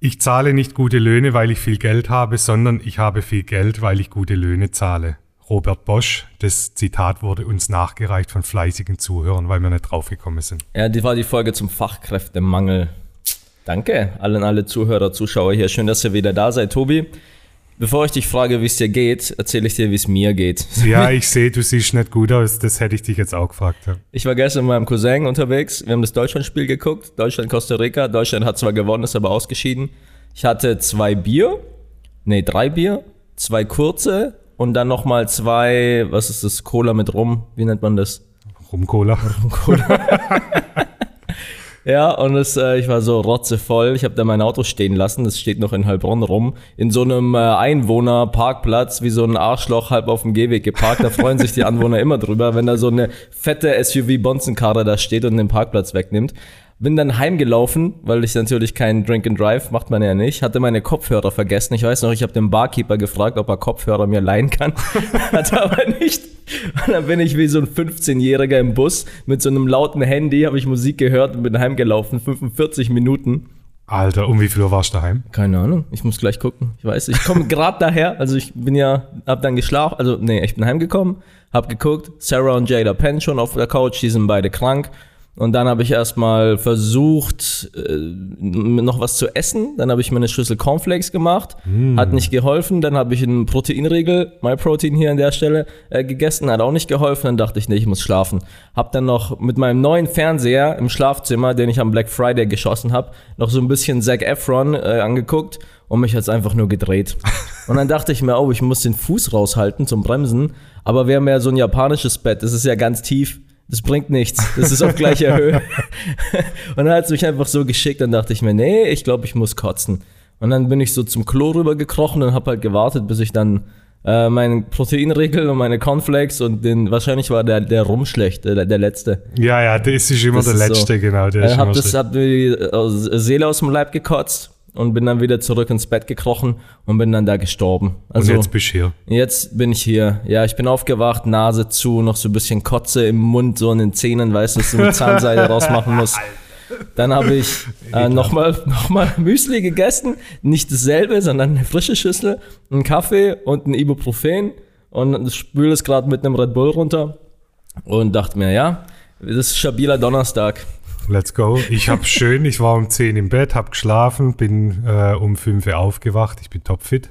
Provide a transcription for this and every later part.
Ich zahle nicht gute Löhne, weil ich viel Geld habe, sondern ich habe viel Geld, weil ich gute Löhne zahle. Robert Bosch, das Zitat wurde uns nachgereicht von fleißigen Zuhörern, weil wir nicht draufgekommen sind. Ja, die war die Folge zum Fachkräftemangel. Danke allen alle Zuhörer, Zuschauer hier. Schön, dass ihr wieder da seid, Tobi. Bevor ich dich frage, wie es dir geht, erzähle ich dir, wie es mir geht. Ja, ich sehe, du siehst nicht gut aus. Das hätte ich dich jetzt auch gefragt. Ja. Ich war gestern mit meinem Cousin unterwegs. Wir haben das Deutschlandspiel geguckt. Deutschland, Costa Rica. Deutschland hat zwar gewonnen, ist aber ausgeschieden. Ich hatte zwei Bier. Nee, drei Bier. Zwei kurze. Und dann nochmal zwei, was ist das? Cola mit Rum. Wie nennt man das? Rum-Cola. Rum-Cola. Ja, und es, äh, ich war so rotzevoll. Ich habe da mein Auto stehen lassen. Das steht noch in Heilbronn rum. In so einem äh, Einwohnerparkplatz, wie so ein Arschloch halb auf dem Gehweg geparkt. Da freuen sich die Anwohner immer drüber, wenn da so eine fette SUV-Bonzenkarre da steht und den Parkplatz wegnimmt. Bin dann heimgelaufen, weil ich natürlich keinen Drink and Drive, macht man ja nicht. Hatte meine Kopfhörer vergessen. Ich weiß noch, ich habe den Barkeeper gefragt, ob er Kopfhörer mir leihen kann. Hat er aber nicht. Und dann bin ich wie so ein 15-Jähriger im Bus mit so einem lauten Handy, habe ich Musik gehört und bin heimgelaufen. 45 Minuten. Alter, um wie viel Uhr warst du daheim? Keine Ahnung, ich muss gleich gucken. Ich weiß, ich komme gerade daher. Also ich bin ja, hab dann geschlafen. Also nee, ich bin heimgekommen, hab geguckt. Sarah und Jada pennen schon auf der Couch, die sind beide krank. Und dann habe ich erstmal versucht, äh, noch was zu essen. Dann habe ich mir eine Schüssel Cornflakes gemacht. Mm. Hat nicht geholfen. Dann habe ich einen Proteinriegel, MyProtein hier an der Stelle, äh, gegessen. Hat auch nicht geholfen. Dann dachte ich, nee, ich muss schlafen. Hab dann noch mit meinem neuen Fernseher im Schlafzimmer, den ich am Black Friday geschossen habe, noch so ein bisschen Zac Efron äh, angeguckt und mich hat's einfach nur gedreht. Und dann dachte ich mir, oh, ich muss den Fuß raushalten zum Bremsen. Aber wir haben ja so ein japanisches Bett. Das ist ja ganz tief das bringt nichts. Das ist auf gleicher Höhe. Und dann hat es mich einfach so geschickt, dann dachte ich mir, nee, ich glaube, ich muss kotzen. Und dann bin ich so zum Klo rüber gekrochen und habe halt gewartet, bis ich dann äh, meinen Proteinregel und meine Cornflakes und den, wahrscheinlich war der, der Rum schlecht, der, der letzte. Ja, ja, das ist immer das der ist letzte, so. genau. Der ich habe das, hab die Seele aus dem Leib gekotzt und bin dann wieder zurück ins Bett gekrochen und bin dann da gestorben. Also, und jetzt bist du hier? Jetzt bin ich hier. Ja, ich bin aufgewacht, Nase zu, noch so ein bisschen Kotze im Mund, so in den Zähnen, weißt du, dass du mit Zahnseide rausmachen musst. Dann habe ich äh, nochmal noch mal Müsli gegessen. Nicht dasselbe, sondern eine frische Schüssel, einen Kaffee und ein Ibuprofen. Und spüle es gerade mit einem Red Bull runter. Und dachte mir, ja, das ist stabiler Donnerstag. Let's go. Ich habe schön, ich war um 10 im Bett, habe geschlafen, bin äh, um 5 Uhr aufgewacht, ich bin topfit.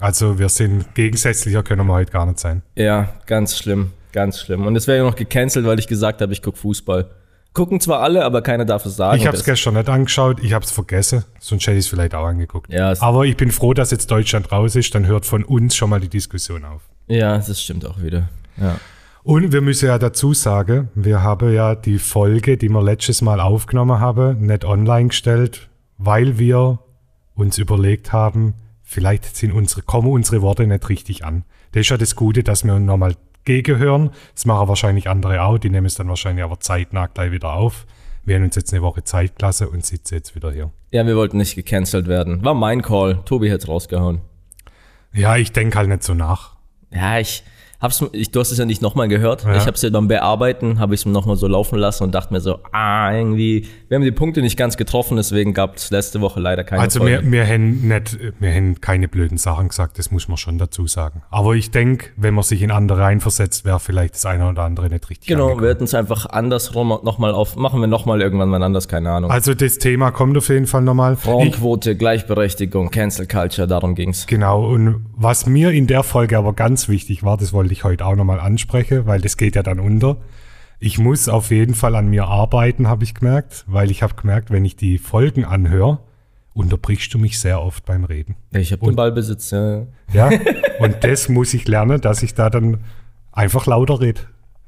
Also wir sind gegensätzlicher, können wir heute gar nicht sein. Ja, ganz schlimm, ganz schlimm. Und es wäre ja noch gecancelt, weil ich gesagt habe, ich gucke Fußball. Gucken zwar alle, aber keiner darf es sagen. Ich habe es gestern nicht angeschaut, ich habe es vergessen, sonst hätte ich es vielleicht auch angeguckt. Ja, aber ich bin froh, dass jetzt Deutschland raus ist, dann hört von uns schon mal die Diskussion auf. Ja, das stimmt auch wieder. Ja. Und wir müssen ja dazu sagen, wir haben ja die Folge, die wir letztes Mal aufgenommen haben, nicht online gestellt, weil wir uns überlegt haben, vielleicht sind unsere, kommen unsere Worte nicht richtig an. Das ist ja das Gute, dass wir nochmal gegenhören. Das machen wahrscheinlich andere auch, die nehmen es dann wahrscheinlich aber zeitnah gleich wieder auf. Wir haben uns jetzt eine Woche Zeit gelassen und sitzen jetzt wieder hier. Ja, wir wollten nicht gecancelt werden. War mein Call. Tobi hat's rausgehauen. Ja, ich denke halt nicht so nach. Ja, ich, hab's, ich, du hast es ja nicht nochmal gehört. Ja. Ich habe es ja beim Bearbeiten, habe ich es nochmal so laufen lassen und dachte mir so, ah, irgendwie, wir haben die Punkte nicht ganz getroffen, deswegen gab es letzte Woche leider keine Also haben nicht, wir haben keine blöden Sachen gesagt, das muss man schon dazu sagen. Aber ich denke, wenn man sich in andere reinversetzt, wäre vielleicht das eine oder andere nicht richtig Genau, angekommen. wir hätten es einfach andersrum nochmal auf, machen wir nochmal irgendwann mal anders, keine Ahnung. Also das Thema kommt auf jeden Fall nochmal. Frauenquote, Gleichberechtigung, Cancel Culture, darum ging's. Genau, und was mir in der Folge aber ganz wichtig war, das wollte ich heute auch nochmal anspreche, weil das geht ja dann unter. Ich muss auf jeden Fall an mir arbeiten, habe ich gemerkt, weil ich habe gemerkt, wenn ich die Folgen anhöre, unterbrichst du mich sehr oft beim Reden. Ich habe den Ballbesitz, ja. Ja, und das muss ich lernen, dass ich da dann einfach lauter rede.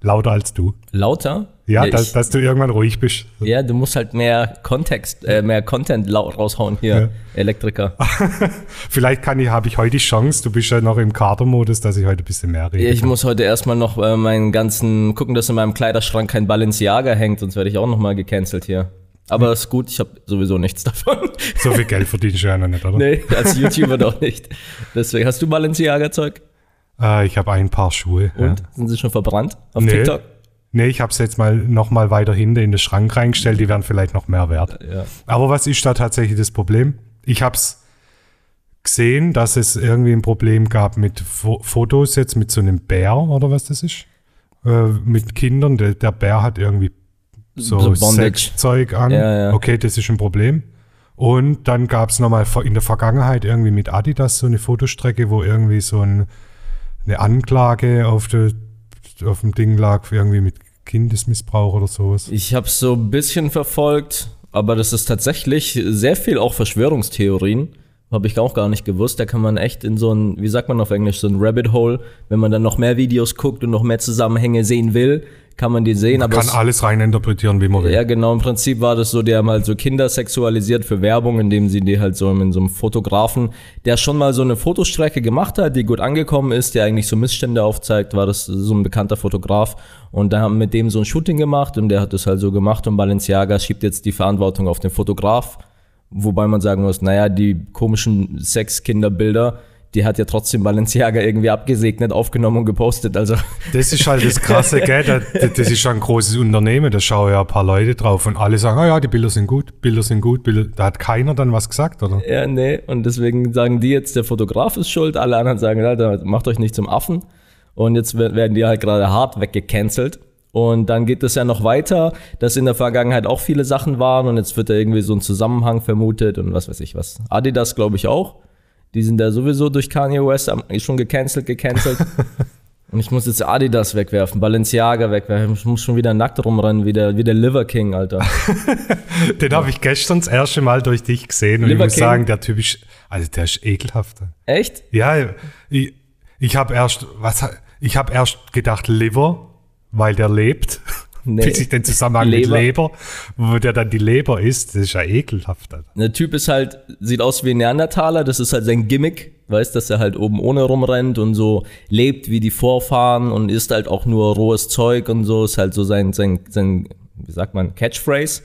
Lauter als du. Lauter? Ja, ja dass, ich, dass, du irgendwann ruhig bist. Ja, du musst halt mehr Kontext, äh, mehr Content raushauen hier, ja. Elektriker. Vielleicht kann ich, habe ich heute die Chance, du bist ja noch im Kadermodus, dass ich heute ein bisschen mehr rede. Ich kann. muss heute erstmal noch äh, meinen ganzen, gucken, dass in meinem Kleiderschrank kein Balenciaga hängt, sonst werde ich auch nochmal gecancelt hier. Aber das ist gut, ich habe sowieso nichts davon. So viel Geld verdienst du ja noch nicht, oder? Nee, als YouTuber doch nicht. Deswegen, hast du Balenciaga-Zeug? Äh, ich habe ein paar Schuhe. Und? Ja. Sind sie schon verbrannt auf nee. TikTok? Nee, ich habe es jetzt mal noch mal weiter hinten in den Schrank reingestellt. Die werden vielleicht noch mehr wert. Ja. Aber was ist da tatsächlich das Problem? ich habe es gesehen, dass es irgendwie ein Problem gab mit Fo Fotos jetzt mit so einem Bär oder was das ist. Äh, mit Kindern. Der, der Bär hat irgendwie so, So. Sexzeug an. Ja, ja. Okay, das ist ein Problem. Und dann gab es nochmal in der Vergangenheit irgendwie mit Adidas so eine Fotostrecke, wo irgendwie so ein, eine Anklage auf, der, auf dem Ding lag, irgendwie mit Kindesmissbrauch oder sowas. Ich habe so ein bisschen verfolgt, aber das ist tatsächlich sehr viel auch Verschwörungstheorien. Habe ich auch gar nicht gewusst. Da kann man echt in so ein, wie sagt man auf Englisch, so ein Rabbit Hole, wenn man dann noch mehr Videos guckt und noch mehr Zusammenhänge sehen will, kann man die sehen. aber Kann es- alles reininterpretieren, wie man will. Ja, genau. Im Prinzip war das so, die haben halt so Kinder sexualisiert für Werbung, indem sie die halt so in so einem Fotografen, der schon mal so eine Fotostrecke gemacht hat, die gut angekommen ist, der eigentlich so Missstände aufzeigt, war das so ein bekannter Fotograf. Und da haben mit dem so ein Shooting gemacht und der hat das halt so gemacht und Balenciaga schiebt jetzt die Verantwortung auf den Fotograf. Wobei man sagen muss, naja, die komischen Sexkinderbilder, die hat ja trotzdem Balenciaga irgendwie abgesegnet, aufgenommen und gepostet. Also Das ist halt das Krasse, gell? Das, das ist schon ein großes Unternehmen, da schauen ja ein paar Leute drauf und alle sagen, ah ja, die Bilder sind gut, Bilder sind gut, Bilder. Da hat keiner dann was gesagt, oder? Ja, nee. Und deswegen sagen die jetzt, der Fotograf ist schuld. Alle anderen sagen, Alter, macht euch nicht zum Affen. Und jetzt wer- werden die halt gerade hart weggecancelt. Und dann geht es ja noch weiter, dass in der Vergangenheit auch viele Sachen waren und jetzt wird da irgendwie so ein Zusammenhang vermutet und was weiß ich was. Adidas glaube ich auch. Die sind da sowieso durch Kanye West schon gecancelt, gecancelt. und ich muss jetzt Adidas wegwerfen, Balenciaga wegwerfen. Ich muss schon wieder nackt rumrennen, wie der, wie der Liver King, Alter. Den habe ich gestern das erste Mal durch dich gesehen und Liver ich muss King? sagen, der Typ ist, also der ist ekelhaft. Echt? Ja, ich, ich habe erst, was, ich habe erst gedacht Liver, weil der lebt. Nee. Bis ich den Zusammenhang Leber. mit Leber, wo der dann die Leber ist, das ist ja ekelhaft. Alter. Der Typ ist halt, sieht aus wie ein Neandertaler, das ist halt sein Gimmick, weißt, dass er halt oben ohne rumrennt und so lebt wie die Vorfahren und isst halt auch nur rohes Zeug und so, ist halt so sein, sein, sein wie sagt man, Catchphrase.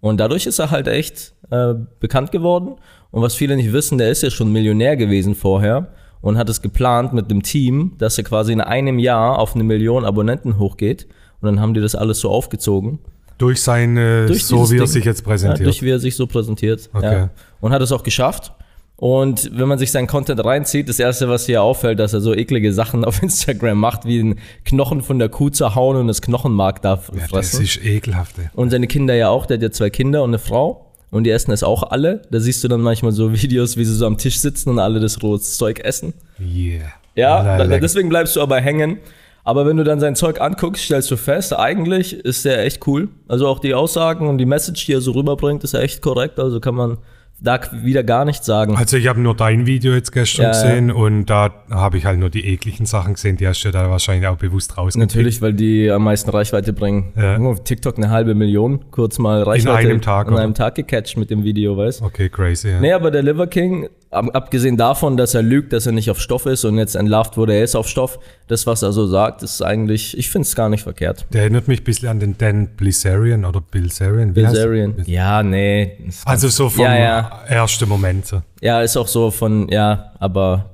Und dadurch ist er halt echt äh, bekannt geworden. Und was viele nicht wissen, der ist ja schon Millionär gewesen vorher und hat es geplant mit dem Team, dass er quasi in einem Jahr auf eine Million Abonnenten hochgeht. Und dann haben die das alles so aufgezogen. Durch seine, Durch so wie er Ding. sich jetzt Ja, präsentiert. durch wie er sich so präsentiert. Okay. Ja. Und hat es auch geschafft. Und wenn man sich seinen Content reinzieht, das erste, was hier auffällt, dass er so eklige Sachen auf Instagram macht, wie den Knochen von der Kuh zerhauen und das Knochenmark da ja, das fressen. ist ekelhaft. Ey. Und seine Kinder ja auch, der hat ja zwei Kinder und eine Frau. Und die essen es auch alle. Da siehst du dann manchmal so Videos, wie sie so am Tisch sitzen und alle das rohes Zeug essen. Yeah. Ja, deswegen bleibst du aber hängen. Aber wenn du dann sein Zeug anguckst, stellst du fest, eigentlich ist der echt cool. Also auch die Aussagen und die Message, die er so rüberbringt, ist ja echt korrekt. Also kann man da wieder gar nichts sagen. Also ich habe nur dein Video jetzt gestern Ja, ja. gesehen und da habe ich halt nur die ekligen Sachen gesehen, die hast du da wahrscheinlich auch bewusst rausgekriegt. Natürlich, weil die am meisten Reichweite bringen. Ja. TikTok eine halbe Million, kurz mal Reichweite einem Tag, in einem Tag gecatcht mit dem Video, weißt du? Okay, crazy. Ja. Nee, aber der Liver King, abgesehen davon, dass er lügt, dass er nicht auf Stoff ist und jetzt entlarvt wurde, er ist auf Stoff, das, was er so sagt, ist eigentlich, ich finde es gar nicht verkehrt. Der erinnert mich ein bisschen an den Dan Blizzarian oder er? Bilzerian. Ja, nee. Also so vom Ja, ja. ersten Moment. So. Ja, ist auch so von, ja, aber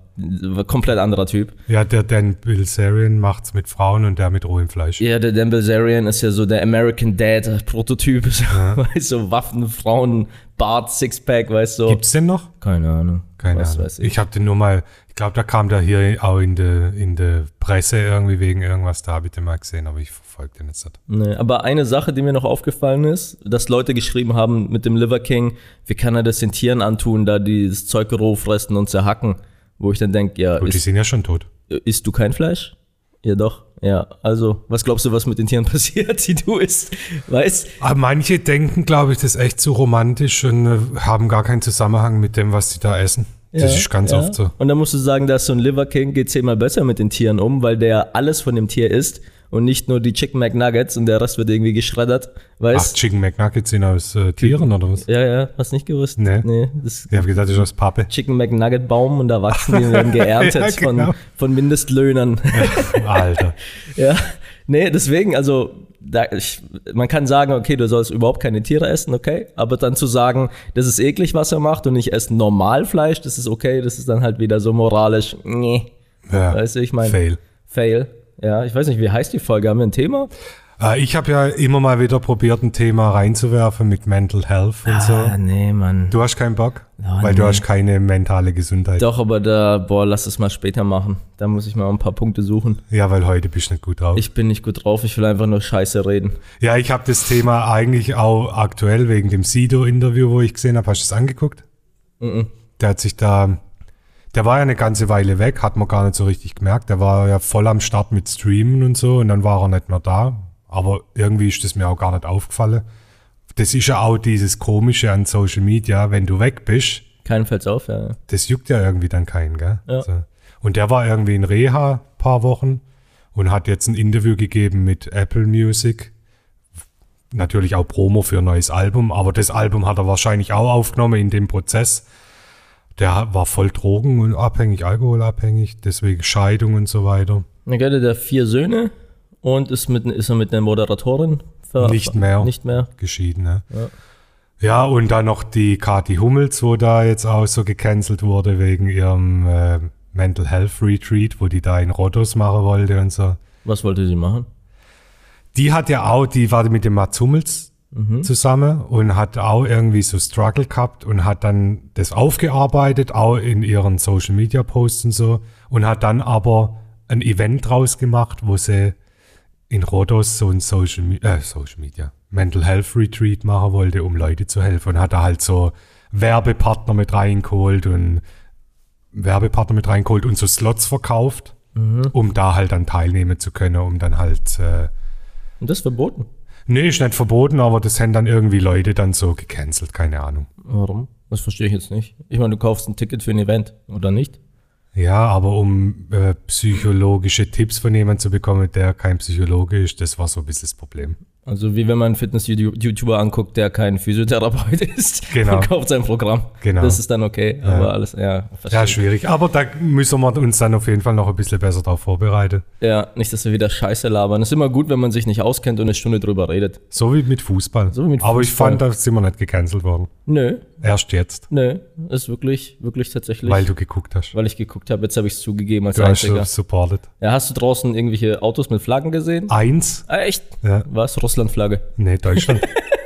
komplett anderer Typ. Ja, der Dan Bilzerian macht's mit Frauen und der mit rohem Fleisch. Ja, der Dan Bilzerian ist ja so der American Dad Prototyp. Weißt du, Waffen, Frauen, Bart, Sixpack, weißt du. Gibt's den noch? Keine Ahnung. Keine Was Ahnung. weiß ich. ich habe den nur mal, ich glaube, da kam der hier auch in der in der Presse irgendwie wegen irgendwas, da habe ich den mal gesehen, aber ich verfolge den jetzt nicht. Nee, aber eine Sache, die mir noch aufgefallen ist, dass Leute geschrieben haben mit dem Liver King, wie kann er das den Tieren antun, da die das Zeug roh fressen und zerhacken? Wo ich dann denke, ja, Gut, die isst, sind ja schon tot. isst du kein Fleisch? Ja, doch. Ja, also, was glaubst du, was mit den Tieren passiert, die du isst? Weißt? Aber manche denken, glaube ich, das ist echt zu romantisch und äh, haben gar keinen Zusammenhang mit dem, was sie da essen. Das Ja, ist ganz ja. oft so. Und dann musst du sagen, dass so ein Liver King geht zehnmal besser mit den Tieren um, weil der alles von dem Tier isst und nicht nur die Chicken McNuggets und der Rest wird irgendwie geschreddert. Ach, Weißt? Chicken McNuggets sind aus äh, Tieren oder was? ja, ja, hast nicht gewusst? Nee. Nee, das Ich habe gedacht, das ist aus Pappe. Chicken McNugget Baum und da wachsen die und werden geerntet Ja, genau. von, von Mindestlöhnern. Alter. ja. Nee, deswegen, also da, ich, man kann sagen, okay, du sollst überhaupt keine Tiere essen, okay, aber dann zu sagen, das ist eklig, was er macht und ich esse normal Fleisch, das ist okay, das ist dann halt wieder so moralisch, nee, Ja. weißt du, ich meine, Fail. Fail. Ja, ich weiß nicht, wie heißt die Folge? Haben wir ein Thema? Äh, ich habe ja immer mal wieder probiert, ein Thema reinzuwerfen mit Mental Health und so. Ah, nee, Mann. Du hast keinen Bock? Oh, weil du nee. hast keine mentale Gesundheit. Doch, aber da, boah, lass es mal später machen. Da muss ich mal ein paar Punkte suchen. Ja, weil heute bist du nicht gut drauf. Ich bin nicht gut drauf, ich will einfach nur Scheiße reden. ja, ich habe das Thema eigentlich auch aktuell wegen dem Sido-Interview, wo ich gesehen habe. Hast du es angeguckt? Mhm. Der hat sich da, der war ja eine ganze Weile weg, hat man gar nicht so richtig gemerkt. Der war ja voll am Start mit Streamen und so und dann war er nicht mehr da. Aber irgendwie ist das mir auch gar nicht aufgefallen. Das ist ja auch dieses Komische an Social Media, wenn du weg bist, Keinen fällt's auf, ja. das juckt ja irgendwie dann keinen, gell? Ja. So. Und der war irgendwie in Reha paar Wochen und hat jetzt ein Interview gegeben mit Apple Music. Natürlich auch Promo für ein neues Album, aber das Album hat er wahrscheinlich auch aufgenommen in dem Prozess. Der war voll drogen- und abhängig, alkoholabhängig, deswegen Scheidung und so weiter. Dann hat er vier Söhne und ist, mit, ist er mit einer Moderatorin. ver- Nicht mehr. Nicht mehr. Geschieden, ne? Ja. Ja, und dann noch die Kathi Hummels, wo da jetzt auch so gecancelt wurde wegen ihrem äh, Mental Health Retreat, wo die da in Rhodos machen wollte und so. Was wollte sie machen? Die hat ja auch, die war mit dem Mats Hummels zusammen und hat auch irgendwie so Struggle gehabt und hat dann das aufgearbeitet, auch in ihren Social Media Posts und so und hat dann aber ein Event draus gemacht, wo sie in Rhodos so ein Social, äh, Social Media, Mental Health Retreat machen wollte, um Leute zu helfen und hat da halt so Werbepartner mit reingeholt und Werbepartner mit reingeholt und so Slots verkauft, um da halt dann teilnehmen zu können, um dann halt äh, Und das ist verboten. Nee, ist nicht verboten, aber das haben dann irgendwie Leute dann so gecancelt, keine Ahnung. Warum? Das verstehe ich jetzt nicht. Ich meine, du kaufst ein Ticket für ein Event, oder nicht? Ja, aber um äh, psychologische Tipps von jemandem zu bekommen, der kein Psychologe ist, das war so ein bisschen das Problem. Also wie wenn man einen Fitness-YouTuber anguckt, der kein Physiotherapeut ist Genau. und kauft sein Programm. Genau. Das ist dann okay, aber alles, ja, verstehe Ja, schwierig. Aber da müssen wir uns dann auf jeden Fall noch ein bisschen besser darauf vorbereiten. Ja, nicht, dass wir wieder Scheiße labern. ist immer gut, wenn man sich nicht auskennt und eine Stunde drüber redet. So wie mit Fußball. So wie mit aber ich Fußball. fand, da sind wir nicht gecancelt worden. Nö, Erst jetzt, nö, ist wirklich, wirklich tatsächlich, weil weil, du geguckt hast. ich geguckt habe. Jetzt habe ich es zugegeben als Du hast Einziger. so supported. Ja, hast du draußen irgendwelche Autos mit Flaggen gesehen? Eins? Ah, echt? Ja. Was? Russland-Flagge. Nee, Deutschland.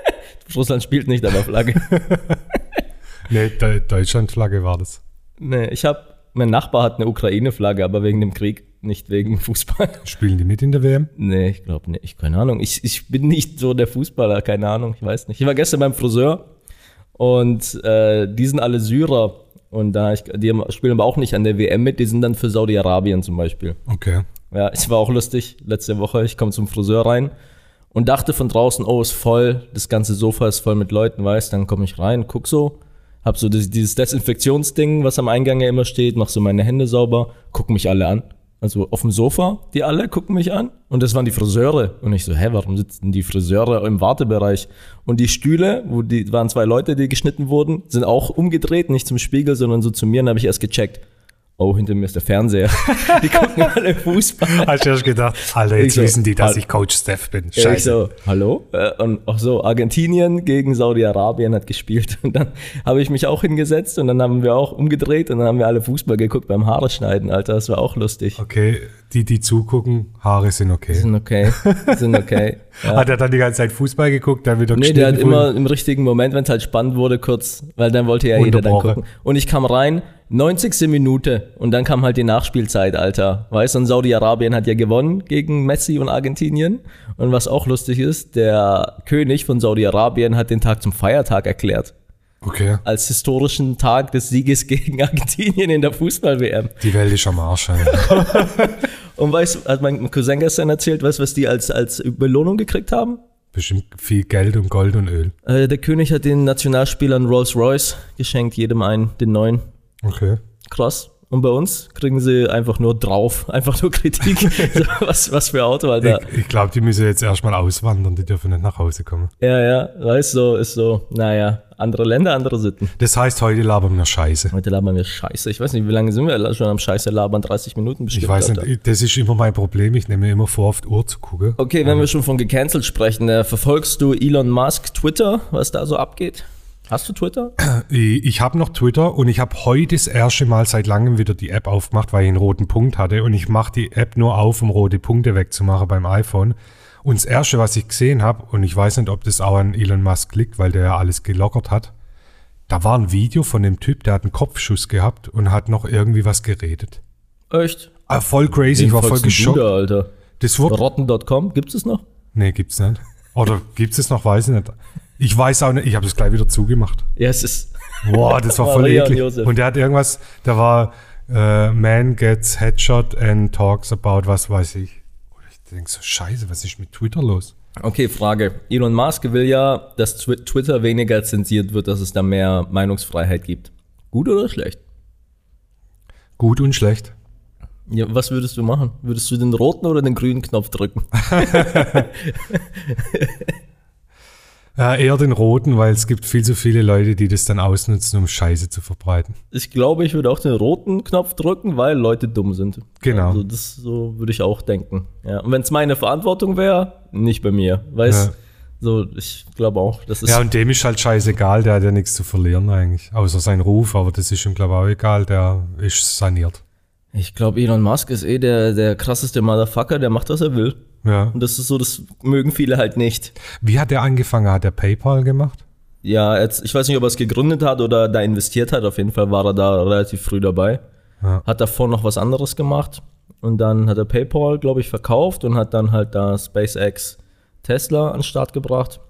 Russland spielt nicht, aber Flagge. nee, De Deutschland-Flagge war das. nee, ich habe, mein Nachbar hat eine Ukraine-Flagge, aber wegen dem Krieg, nicht wegen Fußball. Spielen die mit in der WM? Nee, ich glaube nicht. Ich, keine Ahnung. Ich, ich bin nicht so der Fußballer, keine Ahnung. Ich weiß nicht. Ich war gestern beim Friseur und äh, die sind alle Syrer. Und da ich, die spielen aber auch nicht an der WM mit, die sind dann für Saudi-Arabien zum Beispiel. Okay. Ja, es war auch lustig. Letzte Woche, ich komme zum Friseur rein und dachte von draußen, oh, ist voll, das ganze Sofa ist voll mit Leuten, weißt Dann komme ich rein, guck so, hab so dieses Desinfektionsding, was am Eingang ja immer steht, mach so meine Hände sauber, gucken mich alle an. Also auf dem Sofa, die alle gucken mich an. Und das waren die Friseure. Und ich so, hä, warum sitzen die Friseure im Wartebereich? Und die Stühle, wo die waren zwei Leute, die geschnitten wurden, sind auch umgedreht, nicht zum Spiegel, sondern so zu mir. Und habe ich erst gecheckt. Oh, hinter mir ist der Fernseher. Die gucken alle Fußball. Hast du erst gedacht, Alter, jetzt so, wissen die, dass ich Coach Steph bin. Ja, ich Scheiße. so, hallo? Äh, Und auch so, Argentinien gegen Saudi-Arabien hat gespielt. Und dann habe ich mich auch hingesetzt und dann haben wir auch umgedreht und dann haben wir alle Fußball geguckt beim Haare schneiden, Alter. Das war auch lustig. Okay, die, die zugucken, Haare sind okay. Sind okay, sind okay. Ja. Hat er dann die ganze Zeit Fußball geguckt, dann wieder Nee, der hat immer im richtigen Moment, wenn es halt spannend wurde, kurz, weil dann wollte ja jeder dann gucken. Und ich kam rein, 90. Minute und dann kam halt die Nachspielzeit, Alter. Weißt du, und Saudi-Arabien hat ja gewonnen gegen Messi und Argentinien. Und was auch lustig ist, der König von Saudi-Arabien hat den Tag zum Feiertag erklärt. Okay, Als historischen Tag des Sieges gegen Argentinien in der Fußball-WM. die Welt ist am Arsch. Alter. Und weißt du, hat mein Cousin gestern erzählt, weißt was die als, als Belohnung gekriegt haben? Bestimmt viel Geld und Gold und Öl. Äh, der König hat den Nationalspielern Rolls-Royce geschenkt, jedem einen, den neuen. Okay. Krass. Und bei uns kriegen sie einfach nur drauf, einfach nur Kritik. so, was, was für Auto, Alter. Ich, ich glaube, die müssen jetzt erstmal auswandern, die dürfen nicht nach Hause kommen. Ja, ja, weißt du, so, ist so, naja, andere Länder, andere Sitten. Das heißt, heute labern wir Scheiße. Heute labern wir Scheiße. Ich weiß nicht, wie lange sind wir schon am Scheiße labern? 30 Minuten bestimmt. Ich weiß Alter. nicht, das ist immer mein Problem. Ich nehme mir immer vor, auf die Uhr zu gucken. Okay, wenn wir schon von gecancelt sprechen, äh, verfolgst du Elon Musk Twitter, was da so abgeht? Hast du Twitter? Ich, ich habe noch Twitter und ich habe heute das erste Mal seit langem wieder die App aufgemacht, weil ich einen roten Punkt hatte. Und ich mache die App nur auf, um rote Punkte wegzumachen beim iPhone. Und das Erste, was ich gesehen habe, und ich weiß nicht, ob das auch an Elon Musk liegt, weil der ja alles gelockert hat, da war ein Video von dem Typ, der hat einen Kopfschuss gehabt und hat noch irgendwie was geredet. Echt? Ah, voll crazy, Wen ich war voll geschockt. da, Alter. Das wurde, Rotten.com, gibt es noch? nee, gibt's nicht. Oder gibt's es noch, weiß ich nicht. Ich weiß auch nicht, ich habe das gleich wieder zugemacht. Ja, es ist. Boah, das war voll Maria und eklig. Josef. Und der hat irgendwas, da war äh, Man gets headshot and talks about was weiß ich. Und ich denke so, scheiße, was ist mit Twitter los? Okay, Frage. Elon Musk will ja, dass Twi- Twitter weniger zensiert wird, dass es da mehr Meinungsfreiheit gibt. Gut oder schlecht? Gut und schlecht. Ja, was würdest du machen? Würdest du den roten oder den grünen Knopf drücken? Äh, eher den roten, weil es gibt viel zu viele Leute, die das dann ausnutzen, um Scheiße zu verbreiten. Ich glaube, ich würde auch den roten Knopf drücken, weil Leute dumm sind. Genau. Also das so würde ich auch denken. Ja. Und wenn es meine Verantwortung wäre, nicht bei mir. Weißt Ja. so, ich glaube auch, das ist. Ja, und dem ist halt scheißegal, der hat ja nichts zu verlieren eigentlich. Außer sein Ruf, aber das ist ihm, glaube ich, auch egal, der ist saniert. ich glaube, Elon Musk ist eh der, der krasseste Motherfucker, der macht, was er will. Ja. Und das ist so, das mögen viele halt nicht. Wie hat der angefangen? Hat der PayPal gemacht? Ja, jetzt, ich weiß nicht, ob er es gegründet hat oder da investiert hat. Auf jeden Fall war er da relativ früh dabei. Ja. Hat davor noch was anderes gemacht. Und dann hat er PayPal, glaube ich, verkauft und hat dann halt da SpaceX Tesla an den Start gebracht.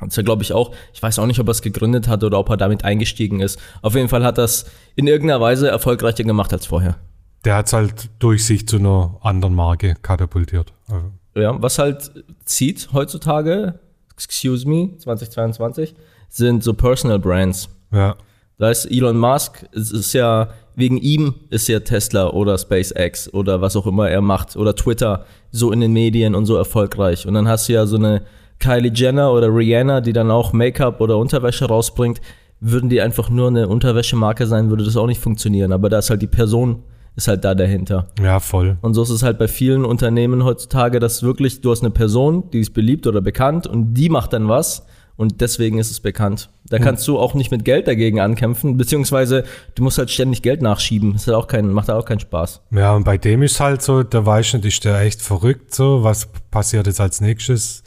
Hat er, glaube ich, auch, ich weiß auch nicht, ob er es gegründet hat oder ob er damit eingestiegen ist. Auf jeden Fall hat er es in irgendeiner Weise erfolgreicher gemacht als vorher. Der hat es halt durch sich zu einer anderen Marke katapultiert. Also, Ja, was halt zieht heutzutage, excuse me, 2022, sind so Personal Brands. ja. Da ist Elon Musk, es ist ja, wegen ihm ist ja Tesla oder SpaceX oder was auch immer er macht oder Twitter so in den Medien und so erfolgreich. Und dann hast du ja so eine Kylie Jenner oder Rihanna, die dann auch Make-up oder Unterwäsche rausbringt. Würden die einfach nur eine Unterwäschemarke sein, würde das auch nicht funktionieren. Aber da ist halt die Person, ist halt da dahinter. ja, voll. Und so ist es halt bei vielen Unternehmen heutzutage, dass wirklich, du hast eine Person, die ist beliebt oder bekannt und die macht dann was und deswegen ist es bekannt. Da kannst du auch nicht mit Geld dagegen ankämpfen, beziehungsweise du musst halt ständig Geld nachschieben. Das hat auch keinen, macht auch keinen Spaß. Ja, und bei dem ist halt so, der weiß nicht, ist der echt verrückt so? Was passiert jetzt als nächstes?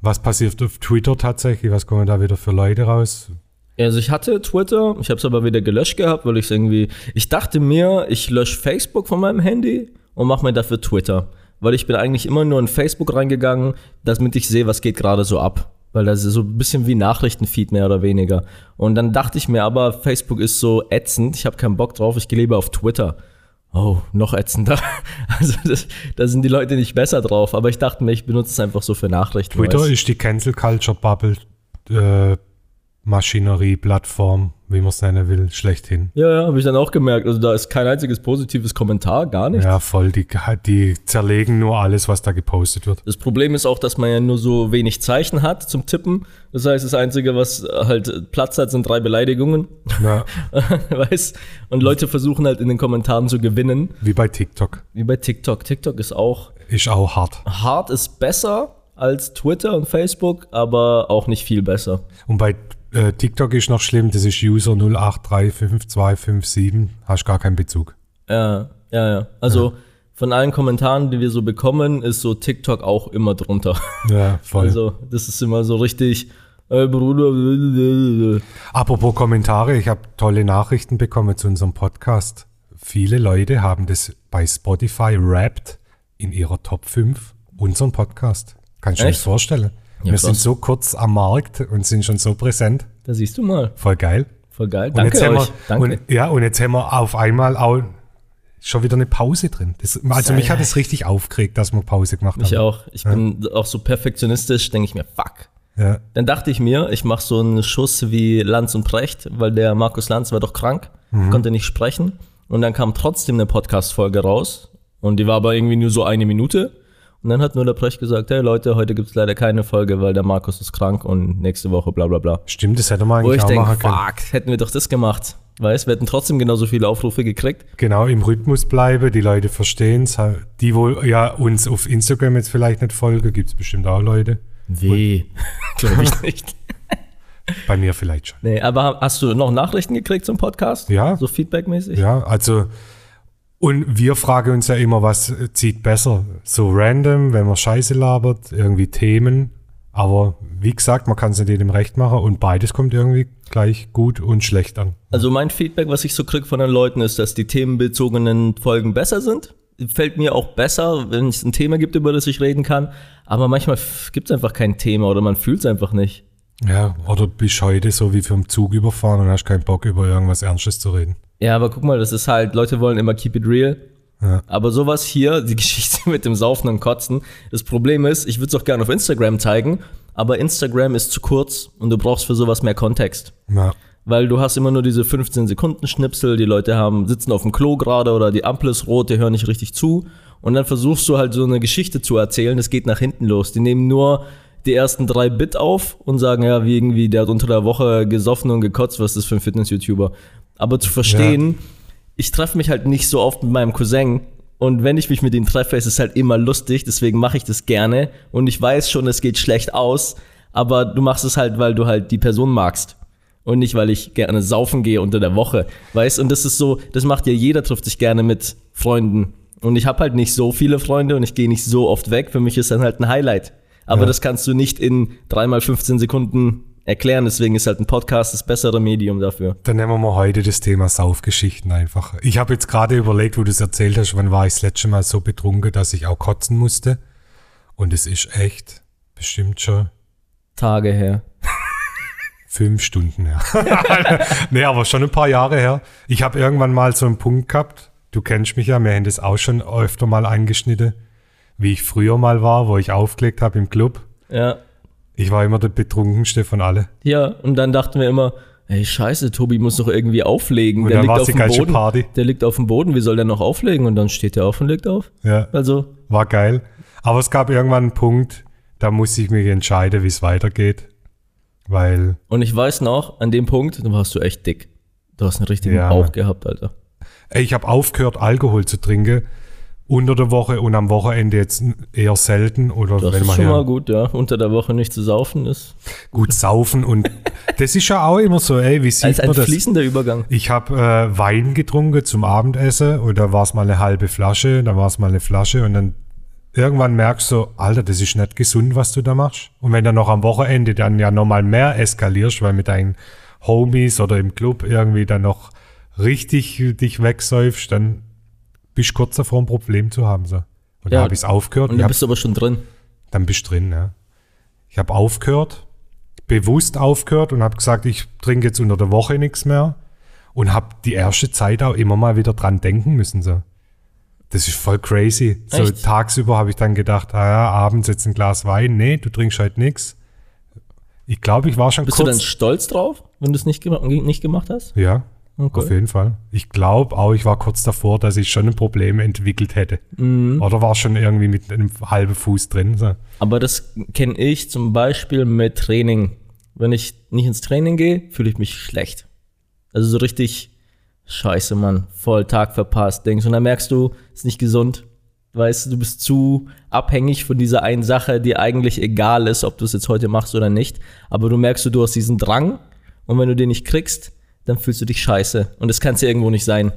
Was passiert auf Twitter tatsächlich? Was kommen da wieder für Leute raus? Also ich hatte Twitter, ich habe es aber wieder gelöscht gehabt, weil ich es irgendwie, ich dachte mir, ich lösche Facebook von meinem Handy und mache mir dafür Twitter. Weil ich bin eigentlich immer nur in Facebook reingegangen, damit ich sehe, was geht gerade so ab. Weil das ist so ein bisschen wie Nachrichtenfeed mehr oder weniger. Und dann dachte ich mir aber, Facebook ist so ätzend, ich habe keinen Bock drauf, ich gehe lieber auf Twitter. Oh, noch ätzender. Also das, da sind die Leute nicht besser drauf. Aber ich dachte mir, ich benutze es einfach so für Nachrichten. Twitter ist die Cancel Culture Bubble äh, Maschinerie, Plattform, wie man es nennen will, schlechthin. Ja, ja, habe ich dann auch gemerkt. Also da ist kein einziges positives Kommentar, gar nichts. Ja, voll. Die, die zerlegen nur alles, was da gepostet wird. Das Problem ist auch, dass man ja nur so wenig Zeichen hat zum Tippen. Das heißt, das Einzige, was halt Platz hat, sind drei Beleidigungen. Ja, weißt? Und Leute versuchen halt in den Kommentaren zu gewinnen. wie bei TikTok. Wie bei TikTok. TikTok ist auch Ist auch hart. hart, ist besser als Twitter und Facebook, aber auch nicht viel besser. Und bei äh, TikTok ist noch schlimm, das ist User 08355257, hast gar keinen Bezug. Ja, ja, ja. Also von allen Kommentaren, die wir so bekommen, ist so TikTok auch immer drunter. Ja, voll. Also das ist immer so richtig, äh, Bruder. Apropos Kommentare, ich habe tolle Nachrichten bekommen zu unserem Podcast. Viele Leute haben das bei Spotify rappt in ihrer Top 5 unseren Podcast. Kannst du dir das vorstellen? Ja, Wir sind krass. so kurz am Markt und sind schon so präsent. Da siehst du mal. Voll geil. Voll geil. Und Danke euch. wir, Danke. Und, ja, und jetzt haben wir auf einmal auch schon wieder eine Pause drin. Das, also mich hat es richtig aufgeregt, dass wir Pause gemacht Ich haben. auch. Ich bin auch so perfektionistisch, denke ich mir, fuck. Ja, Dann dachte ich mir, ich mache so einen Schuss wie Lanz und Precht, weil der Markus Lanz war doch krank, Mhm. konnte nicht sprechen. Und dann kam trotzdem eine Podcast-Folge raus. Und die war aber irgendwie nur so eine Minute. Und dann hat nur der Precht gesagt, hey Leute, heute gibt's leider keine Folge, weil der Markus ist krank und nächste Woche bla bla bla. stimmt, das hätte man Wo eigentlich ich auch denke, machen können. fuck, hätten wir doch das gemacht. Weißt, wir hätten trotzdem genauso viele Aufrufe gekriegt. Genau, im Rhythmus bleiben, die Leute verstehen es. Die, wo ja uns auf Instagram jetzt vielleicht nicht folgen, gibt es bestimmt auch Leute. Weh. Glaube ich nicht. Bei mir vielleicht schon. Nee, aber hast du noch Nachrichten gekriegt zum Podcast? Ja. So feedbackmäßig? Ja, also Und wir fragen uns ja immer, was zieht besser? So random, wenn man Scheiße labert, irgendwie Themen. Aber wie gesagt, man kann es nicht jedem recht machen und beides kommt irgendwie gleich gut und schlecht an. Also mein Feedback, was ich so kriege von den Leuten, ist, dass die themenbezogenen Folgen besser sind. Fällt mir auch besser, wenn es ein Thema gibt, über das ich reden kann. Aber manchmal gibt es einfach kein Thema oder man fühlt es einfach nicht. Ja, oder bist heute so wie vom Zug überfahren und hast keinen Bock, über irgendwas Ernstes zu reden. Ja, aber guck mal, das ist halt, Leute wollen immer keep it real. Ja. Aber sowas hier, die Geschichte mit dem Saufen und Kotzen, das Problem ist, ich würde es auch gerne auf Instagram zeigen, aber Instagram ist zu kurz und du brauchst für sowas mehr Kontext. Ja. Weil du hast immer nur diese 15 Sekunden Schnipsel, die Leute haben, sitzen auf dem Klo gerade oder die Ampel ist rot, die hören nicht richtig zu. Und dann versuchst du halt so eine Geschichte zu erzählen, das geht nach hinten los. Die nehmen nur die ersten drei Bit auf und sagen, ja, wie irgendwie, der hat unter der Woche gesoffen und gekotzt, was ist das für ein Fitness-YouTuber? Aber zu verstehen, ja. ich treffe mich halt nicht so oft mit meinem Cousin und wenn ich mich mit ihm treffe, ist es halt immer lustig, deswegen mache ich das gerne und ich weiß schon, es geht schlecht aus, aber du machst es halt, weil du halt die Person magst und nicht, weil ich gerne saufen gehe unter der Woche, weißt? Und das ist so, das macht ja jeder, trifft sich gerne mit Freunden. Und ich habe halt nicht so viele Freunde und ich gehe nicht so oft weg. Für mich ist dann halt ein Highlight. Aber ja. das kannst du nicht in dreimal 15 Sekunden erklären. Deswegen ist halt ein Podcast das bessere Medium dafür. Dann nehmen wir mal heute das Thema Saufgeschichten einfach. Ich habe jetzt gerade überlegt, wo du es erzählt hast, wann war ich das letzte Mal so betrunken, dass ich auch kotzen musste. Und es ist echt bestimmt schon Tage her. Fünf Stunden her. nee, aber schon ein paar Jahre her. Ich habe irgendwann mal so einen Punkt gehabt. Du kennst mich ja, wir haben das auch schon öfter mal eingeschnitten wie ich früher mal war, wo ich aufgelegt habe im Club. Ja. Ich war immer der betrunkenste von alle. Ja, und dann dachten wir immer, ey, scheiße, Tobi muss doch irgendwie auflegen. Und der dann liegt war auf die dem Boden. Party. Der liegt auf dem Boden, wie soll der noch auflegen? Und dann steht der auf und legt auf. Ja. Also. War geil. Aber es gab irgendwann einen Punkt, da musste ich mich entscheiden, wie es weitergeht. Weil. Und ich weiß noch, an dem Punkt, da warst du echt dick. Du hast einen richtigen Ja. Bauch gehabt, Alter. Ey, ich habe aufgehört, Alkohol zu trinken. Unter der Woche und am Wochenende jetzt eher selten. Oder Das wenn ist man schon her- mal gut, ja. Unter der Woche nicht zu saufen ist gut saufen. Und das ist ja auch immer so, ey, wie sieht als ein man das? fließender Übergang. Ich habe äh, Wein getrunken zum Abendessen und da war es mal eine halbe Flasche, dann war es mal eine Flasche und dann irgendwann merkst du, Alter, das ist nicht gesund, was du da machst. Und wenn du noch am Wochenende dann ja nochmal mehr eskalierst, weil mit deinen Homies oder im Club irgendwie dann noch richtig dich wegsäufst, dann bist du kurz davor, ein Problem zu haben. So. Und Ja, da habe ich es aufgehört. Und du hab, bist aber schon drin. dann bist du drin, ja. Ich habe aufgehört, bewusst aufgehört und habe gesagt, ich trinke jetzt unter der Woche nichts mehr und habe die erste Zeit auch immer mal wieder dran denken müssen. So. Das ist voll crazy. So Echt? tagsüber habe ich dann gedacht, ah ja, abends jetzt ein Glas Wein. Nee, du trinkst halt nichts. Ich glaube, ich war schon Bist du dann kurz. stolz drauf, wenn du es nicht, gema nicht gemacht hast? ja, Okay. auf jeden Fall. Ich glaube auch, ich war kurz davor, dass ich schon ein Problem entwickelt hätte. Mhm. Oder war schon irgendwie mit einem halben Fuß drin. So. Aber das kenne ich zum Beispiel mit Training. Wenn ich nicht ins Training gehe, fühle ich mich schlecht. Also so richtig scheiße, Mann. Voll Tag verpasst, denkst. Und dann merkst du, ist nicht gesund. Weißt du, du bist zu abhängig von dieser einen Sache, die eigentlich egal ist, ob du es jetzt heute machst oder nicht. Aber du merkst, du hast diesen Drang. Und wenn du den nicht kriegst, dann fühlst du dich scheiße. Und das kann es ja irgendwo nicht sein.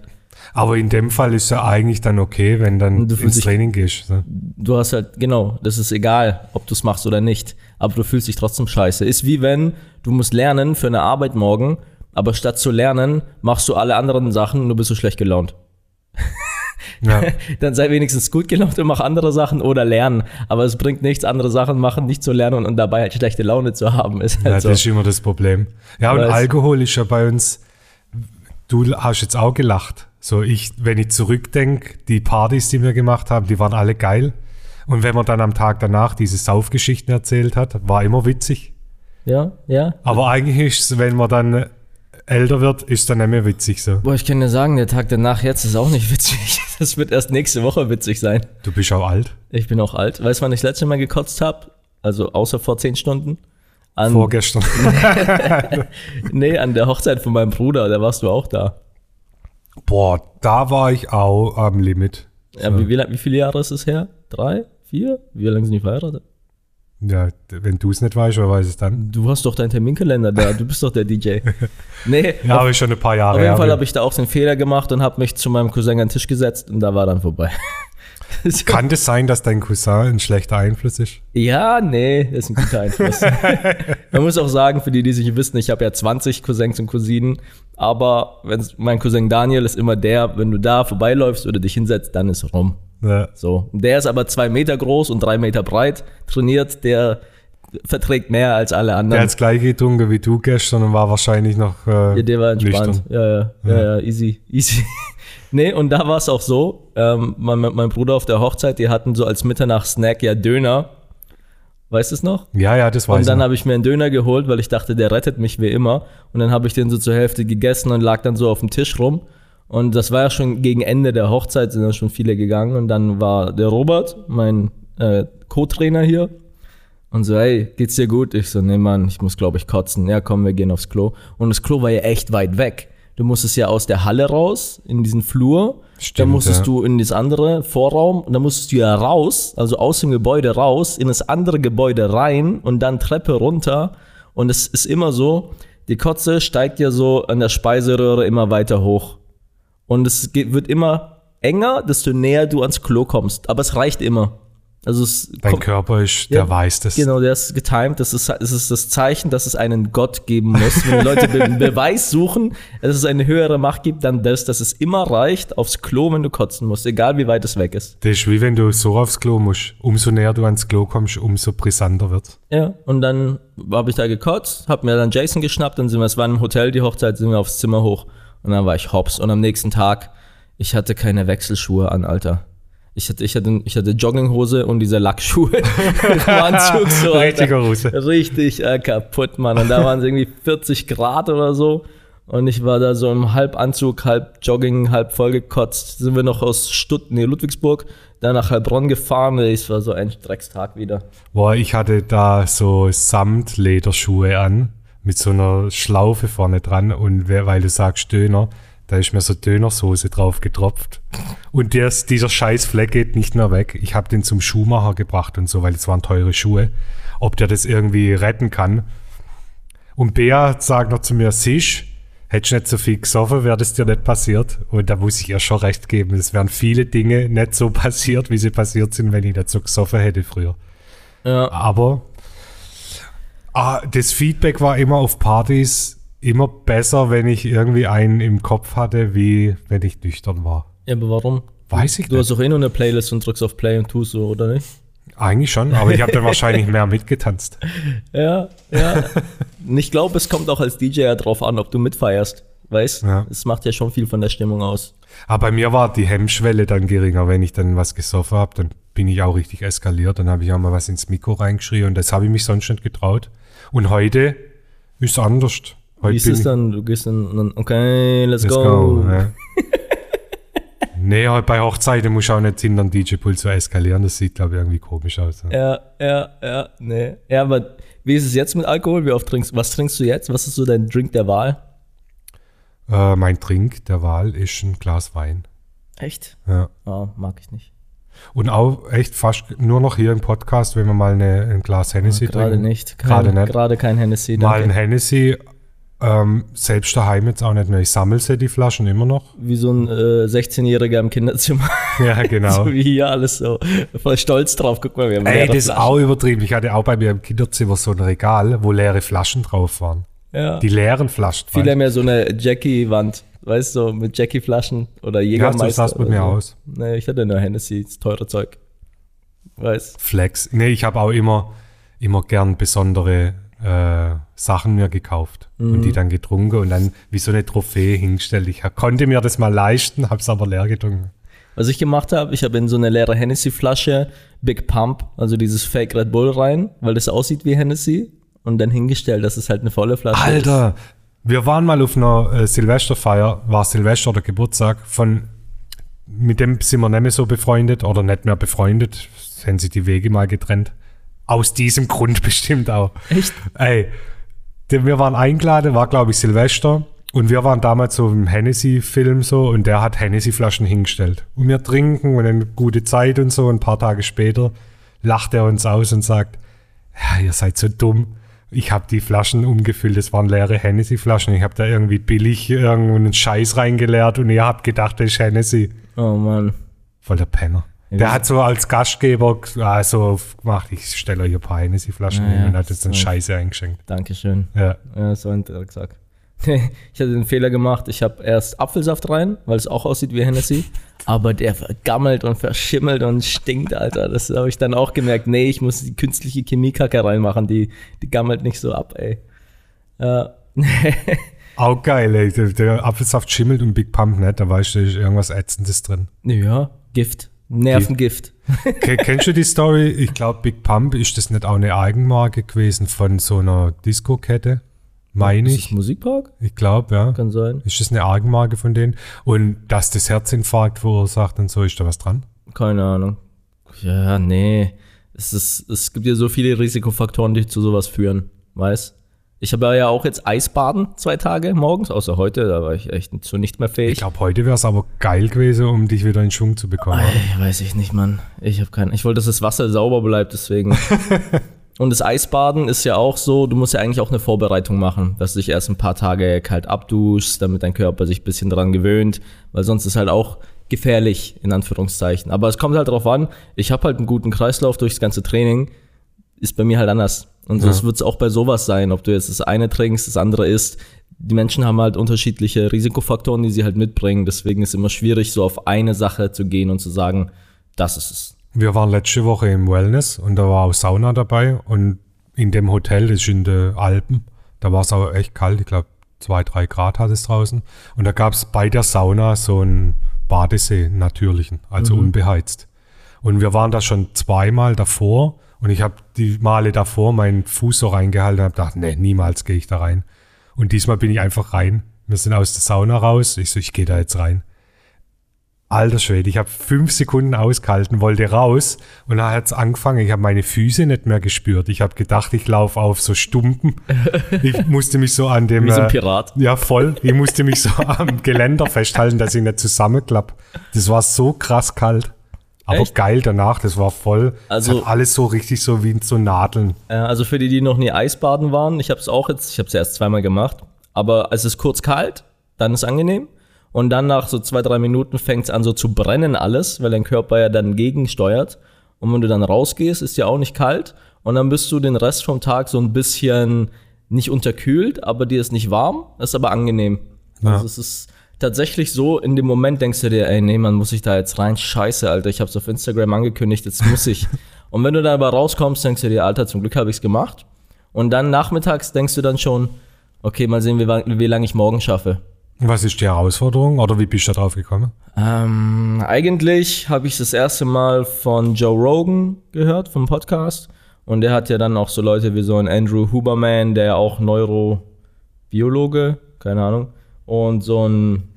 Aber in dem Fall ist ja eigentlich dann okay, wenn dann du ins dich- Training gehst. So. du hast halt, genau, das ist egal, ob du es machst oder nicht, aber du fühlst dich trotzdem scheiße. Ist wie wenn du musst lernen für eine Arbeit morgen, aber statt zu lernen, machst du alle anderen Sachen und du bist so schlecht gelaunt. Ja. Dann sei wenigstens gut gelaunt und mach andere Sachen oder lernen. Aber es bringt nichts, andere Sachen machen, nicht zu lernen und dabei halt schlechte Laune zu haben. Ist ja, halt so. das ist immer das Problem. Ja, und Weiß. Alkohol ist ja bei uns, du hast jetzt auch gelacht. So, ich, wenn ich zurückdenke, die Partys, die wir gemacht haben, die waren alle geil. Und wenn man dann am Tag danach diese Saufgeschichten erzählt hat, war immer witzig. Ja, ja. Aber eigentlich ist es, wenn man dann älter wird, ist dann nicht mehr witzig so. Boah, ich kann dir sagen, der Tag danach jetzt ist auch nicht witzig. Das wird erst nächste Woche witzig sein. Du bist auch alt. Ich bin auch alt. Weißt du, wann ich das letzte Mal gekotzt habe? Also außer vor zehn Stunden? An, Vorgestern. nee, an der Hochzeit von meinem Bruder, da warst du auch da. Boah, da war ich auch am Limit. Ja, wie, wie, wie viele Jahre ist es her? Drei? Vier? Wie lange sind die verheiratet? Ja, wenn du es nicht weißt, wer weiß es dann? Du hast doch deinen Terminkalender da, du bist doch der DJ. Nee, Ja, aber ist schon ein paar Jahre auf jeden her. Fall habe ich da auch den Fehler gemacht und habe mich zu meinem Cousin an den Tisch gesetzt und da war dann vorbei. Kann das sein, dass dein Cousin ein schlechter Einfluss ist? Ja, nee, ist ein guter Einfluss. Man muss auch sagen, für die, die sich wissen, ich habe ja 20 Cousins und Cousinen, aber wenn's, mein Cousin Daniel ist immer der, wenn du da vorbeiläufst oder dich hinsetzt, dann ist rum. Ja. So. Der ist aber zwei Meter groß und drei Meter breit, trainiert, der verträgt mehr als alle Der anderen. hat das gleiche getrunken wie du gestern und war wahrscheinlich noch äh, Ja, der war entspannt. nüchtern. Ja, ja, ja, ja, easy, easy. nee, und da war es auch so, ähm, mein, mein Bruder auf der Hochzeit, die hatten so als Mitternachtssnack ja Döner. Weißt du es noch? Ja, ja, das weiß Und dann ich. habe ich mir einen Döner geholt, weil ich dachte, der rettet mich wie immer. Und dann habe ich den so zur Hälfte gegessen und lag dann so auf dem Tisch rum. Und das war ja schon gegen Ende der Hochzeit, sind dann schon viele gegangen. Und dann war der Robert, mein äh, Co-Trainer hier. Und so, hey, geht's dir gut? Ich so, nee, Mann, ich muss, glaube ich, kotzen. Ja, komm, wir gehen aufs Klo. Und das Klo war ja echt weit weg. Du musstest ja aus der Halle raus, in diesen Flur. Stimmt, dann musstest ja. du in das andere Vorraum und dann musstest du ja raus, also aus dem Gebäude raus, in das andere Gebäude rein und dann Treppe runter. Und es ist immer so, die Kotze steigt ja so an der Speiseröhre immer weiter hoch. Und es wird immer enger, desto näher du ans Klo kommst. Aber es reicht immer. Also es Dein kommt, Körper ist, Ja, der weiß das. Genau, der ist getimed. Das ist, das ist das Zeichen, dass es einen Gott geben muss. Wenn die Leute einen Beweis suchen, dass es eine höhere Macht gibt, dann das, dass es immer reicht aufs Klo, wenn du kotzen musst, egal wie weit es weg ist. Das ist wie wenn du so aufs Klo musst. Umso näher du ans Klo kommst, umso brisanter wird Ja, und dann habe ich da gekotzt, habe mir dann Jason geschnappt, dann sind wir, es war im Hotel die Hochzeit, sind wir aufs Zimmer hoch und dann war ich hops. Und am nächsten Tag, ich hatte keine Wechselschuhe an, Alter. Ich hatte, ich hatte, ich hatte Jogginghose und diese Lackschuhe Anzug so, Russe. Richtig äh, kaputt, Mann. Und da waren es irgendwie 40 Grad oder so. Und ich war da so im Halbanzug, halb Jogging, halb vollgekotzt. Sind wir noch aus Stutt, nee, Ludwigsburg, dann nach Heilbronn gefahren. Es war so ein Dreckstag wieder. Boah, ich hatte da so Samtlederschuhe an, mit so einer Schlaufe vorne dran und wer- weil du sagst Döner, da ist mir so Dönersoße drauf getropft. Und der, dieser scheiß Fleck geht nicht mehr weg. Ich habe den zum Schuhmacher gebracht und so, weil es waren teure Schuhe. Ob der das irgendwie retten kann. Und Bea sagt noch zu mir, siehst, hättest du nicht so viel gesoffen, wäre das dir nicht passiert. Und da muss ich ihr schon recht geben. Es wären viele Dinge nicht so passiert, wie sie passiert sind, wenn ich nicht so gesoffen hätte früher. Ja. Aber ah, das Feedback war immer auf Partys immer besser, wenn ich irgendwie einen im Kopf hatte, wie wenn ich nüchtern war. Ja, aber warum? Weiß ich Du nicht. hast doch eh nur eine Playlist und drückst auf Play und tust so, oder nicht? Eigentlich schon, aber ich habe dann wahrscheinlich mehr mitgetanzt. Ja, ja. Ich glaube, es kommt auch als DJ ja drauf an, ob du mitfeierst. Weißt? Ja. Es macht ja schon viel von der Stimmung aus. Aber bei mir war die Hemmschwelle dann geringer. Wenn ich dann was gesoffen habe, dann bin ich auch richtig eskaliert. Dann habe ich auch mal was ins Mikro reingeschrien und das habe ich mich sonst nicht getraut. Und heute ist es anders. Heute Wie ist es dann? Du gehst dann, dann okay, let's, Let's go. go. ja. nee, bei Hochzeiten muss ich auch nicht hinter den DJ-Pool so eskalieren. Das sieht, glaube ich, irgendwie komisch aus. Ja. Ja, ja, ja, nee. Ja, aber wie ist es jetzt mit Alkohol? Wie oft trinkst Was trinkst du jetzt? Was ist so dein Drink der Wahl? Äh, mein Trink der Wahl ist ein Glas Wein. Echt? Ja. Ah, mag ich nicht. Und auch echt fast nur noch hier im Podcast, wenn wir mal eine, ein Glas Hennessy Gerade trinken. nicht. Gerade Kein, nicht. Gerade kein Hennessy. Mal ein. Hennessy. Ähm, selbst daheim jetzt auch nicht mehr. Ich sammle sie, die Flaschen immer noch. Wie so ein äh, 16-Jähriger im Kinderzimmer. Ja, genau. so wie hier alles so. Voll stolz drauf. Guck mal, wir haben Ey, das ist auch übertrieben. Ich hatte auch bei mir im Kinderzimmer so ein Regal, wo leere Flaschen drauf waren. Ja. Die leeren Flaschen. Viele haben ja so eine Jackie-Wand. Weißt du, so mit Jackie-Flaschen oder du? Ja, Jägermeister. so sah es bei oder mir so. aus. Nee, ich hatte nur Hennessy, das teure Zeug. Weiß. Flex. Nee, ich habe auch immer, immer gern besondere äh, Sachen mir gekauft und Mhm. die dann getrunken und dann wie so eine Trophäe hingestellt. Ich konnte mir das mal leisten, habe es aber leer getrunken. Was ich gemacht habe, ich habe in so eine leere Hennessy-Flasche Big Pump, also dieses Fake Red Bull rein, weil das aussieht wie Hennessy und dann hingestellt, dass es halt eine volle Flasche ist. Alter, wir waren mal auf einer äh, Silvesterfeier, war Silvester oder Geburtstag, von mit dem sind wir nicht mehr so befreundet oder nicht mehr befreundet, haben sich die Wege mal getrennt. Aus diesem Grund bestimmt auch. Echt? Ey, denn wir waren eingeladen, war glaube ich Silvester und wir waren damals so im Hennessy-Film so und der hat Hennessy-Flaschen hingestellt. Und wir trinken und eine gute Zeit und so. Und ein paar Tage später lacht er uns aus und sagt, ja, ihr seid so dumm. Ich habe die Flaschen umgefüllt, das waren leere Hennessy-Flaschen. Ich habe da irgendwie billig irgendeinen Scheiß reingeleert und ihr habt gedacht, das ist Hennessy. Oh Mann. Voll der Penner. Ja, Der hat so als Gastgeber also gemacht, ich stelle euch ein paar Hennessy-Flaschen Ja, hin und hat dann so. Scheiße eingeschenkt. Dankeschön. Ja. Ja, so er gesagt. ich hatte den Fehler gemacht, ich habe erst Apfelsaft rein, weil es auch aussieht wie Hennessy. Aber der vergammelt und verschimmelt und stinkt, Alter. Das habe ich dann auch gemerkt. Nee, ich muss die künstliche Chemiekacke reinmachen, die, die gammelt nicht so ab, ey. Ja. Auch geil, ey. Der, der Apfelsaft schimmelt und Big Pump nicht, da weißt du, da ist irgendwas Ätzendes drin. ja, Gift. Nervengift. Ke- Kennst du die Story? Ich glaube, Big Pump, ist das nicht auch eine Eigenmarke gewesen von so einer Disco-Kette? Meine Ist das ich. Musikpark? Ich glaube, ja. Kann sein. Ist das eine Eigenmarke von denen? Und dass das Herzinfarkt verursacht und so, ist da was dran? Keine Ahnung. Ja, nee. Es, ist, es gibt ja so viele Risikofaktoren, die zu sowas führen. Weiß? Ich habe ja auch jetzt Eisbaden zwei Tage morgens, außer heute, da war ich echt zu nicht mehr Ich fähig. glaube, heute wäre es aber geil gewesen, um dich wieder in Schwung zu bekommen. Ey, weiß ich nicht, Mann. Ich habe keinen. Ich wollte, dass das Wasser sauber bleibt, deswegen. Und das Eisbaden ist ja auch so, du musst ja eigentlich auch eine Vorbereitung machen, dass du dich erst ein paar Tage kalt abduschst, damit dein Körper sich ein bisschen dran gewöhnt, weil sonst ist halt auch gefährlich, in Anführungszeichen. Aber es kommt halt drauf an, ich habe halt einen guten Kreislauf durchs ganze Training, ist bei mir halt anders. Und das wird es auch bei sowas sein, ob du jetzt das eine trinkst, das andere isst. Die Menschen haben halt unterschiedliche Risikofaktoren, die sie halt mitbringen. Deswegen ist es immer schwierig, so auf eine Sache zu gehen und zu sagen, das ist es. Wir waren letzte Woche im Wellness und da war auch Sauna dabei und in dem Hotel, das ist in den Alpen, da war es auch echt kalt, ich glaube zwei, drei Grad hat es draußen und da gab es bei der Sauna so einen Badesee, einen natürlichen, also unbeheizt. Und wir waren da schon zweimal davor und ich habe die Male davor meinen Fuß so reingehalten und habe gedacht, nee, niemals gehe ich da rein. Und diesmal bin ich einfach rein. Wir sind aus der Sauna raus. Ich so, ich gehe da jetzt rein. Alter Schwede, ich habe fünf Sekunden ausgehalten, wollte raus und dann hat es angefangen. Ich habe meine Füße nicht mehr gespürt. Ich habe gedacht, ich laufe auf so Stumpen. Ich musste mich so an dem. Wie so ein äh, Pirat. ja, voll. Ich musste mich so am Geländer festhalten, dass ich nicht zusammenklapp. Das war so krass kalt. Aber Echt? geil danach, das war voll. Also- alles so richtig so wie so Nadeln. Äh, Also für die, die noch nie Eisbaden waren, ich habe es auch jetzt, ich habe es erst zweimal gemacht, aber es ist kurz kalt, dann ist angenehm und dann nach so zwei, drei Minuten fängt es an so zu brennen alles, weil dein Körper ja dann gegensteuert und wenn du dann rausgehst, ist ja auch nicht kalt und dann bist du den Rest vom Tag so ein bisschen nicht unterkühlt, aber dir ist nicht warm, ist aber angenehm. Ja. Also es ist tatsächlich so, in dem Moment denkst du dir, ey, nee, man muss ich da jetzt rein, scheiße, Alter, ich hab's auf Instagram angekündigt, jetzt muss ich. Und wenn du dann aber rauskommst, denkst du dir, Alter, zum Glück habe ich's gemacht. Und dann nachmittags denkst du dann schon, okay, mal sehen, wie, wie lange ich morgen schaffe. Was ist die Herausforderung oder wie bist du da drauf gekommen? Ähm, eigentlich habe ich das erste Mal von Joe Rogan gehört, vom Podcast. Und der hat ja dann auch so Leute wie so ein Andrew Huberman, der ja auch Neurobiologe, keine Ahnung, und so ein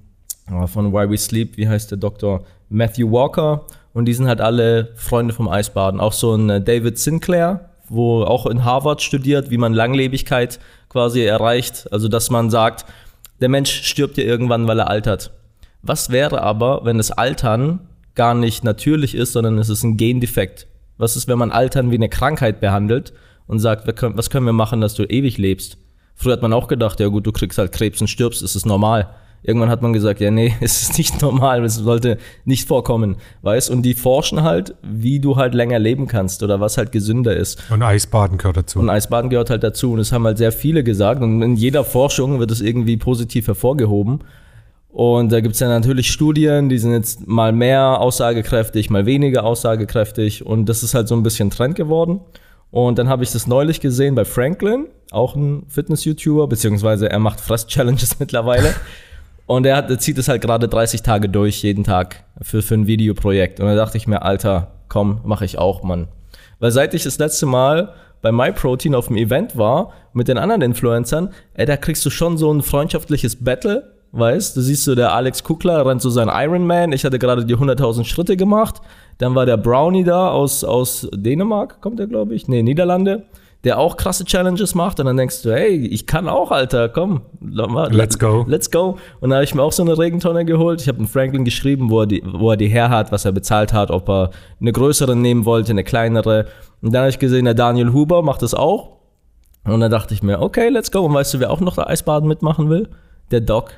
äh, von Why We Sleep, wie heißt der Doktor? Matthew Walker. Und die sind halt alle Freunde vom Eisbaden. Auch so ein äh, David Sinclair, wo auch in Harvard studiert, wie man Langlebigkeit quasi erreicht. Also, dass man sagt, der Mensch stirbt ja irgendwann, weil er altert. Was wäre aber, wenn das Altern gar nicht natürlich ist, sondern es ist ein Gendefekt? Was ist, wenn man Altern wie eine Krankheit behandelt und sagt, was können wir machen, dass du ewig lebst? Früher hat man auch gedacht, ja gut, du kriegst halt Krebs und stirbst, ist es normal. Irgendwann hat man gesagt, ja nee, es ist nicht normal, es sollte nicht vorkommen, weißt? Und die forschen halt, wie du halt länger leben kannst oder was halt gesünder ist. Und Eisbaden gehört dazu. Und Eisbaden gehört halt dazu. Und das haben halt sehr viele gesagt. Und in jeder Forschung wird es irgendwie positiv hervorgehoben. Und da gibt's ja natürlich Studien, die sind jetzt mal mehr aussagekräftig, mal weniger aussagekräftig. Und das ist halt so ein bisschen Trend geworden. Und dann habe ich das neulich gesehen bei Franklin, auch ein Fitness-YouTuber, beziehungsweise er macht Fress-Challenges mittlerweile. Und er, hat, er zieht es halt gerade 30 Tage durch, jeden Tag, für, für ein Videoprojekt. Und da dachte ich mir, Alter, komm, mache ich auch, Mann. Weil seit ich das letzte Mal bei MyProtein auf dem Event war, mit den anderen Influencern, ey, da kriegst du schon so ein freundschaftliches Battle, weißt? Du siehst so, der Alex Kukler rennt so sein Ironman, ich hatte gerade die 100.000 Schritte gemacht, dann war der Brownie da aus, aus Dänemark, kommt der, glaube ich, nee, Niederlande, der auch krasse Challenges macht. Und dann denkst du, hey, ich kann auch, Alter, komm, let's go. Let's go. Und da habe ich mir auch so eine Regentonne geholt. Ich habe einen Franklin geschrieben, wo er, die, wo er die her hat, was er bezahlt hat, ob er eine größere nehmen wollte, eine kleinere. Und dann habe ich gesehen, der Daniel Huber macht das auch. Und dann dachte ich mir, okay, let's go. Und weißt du, wer auch noch Eisbaden mitmachen will? Der Doc.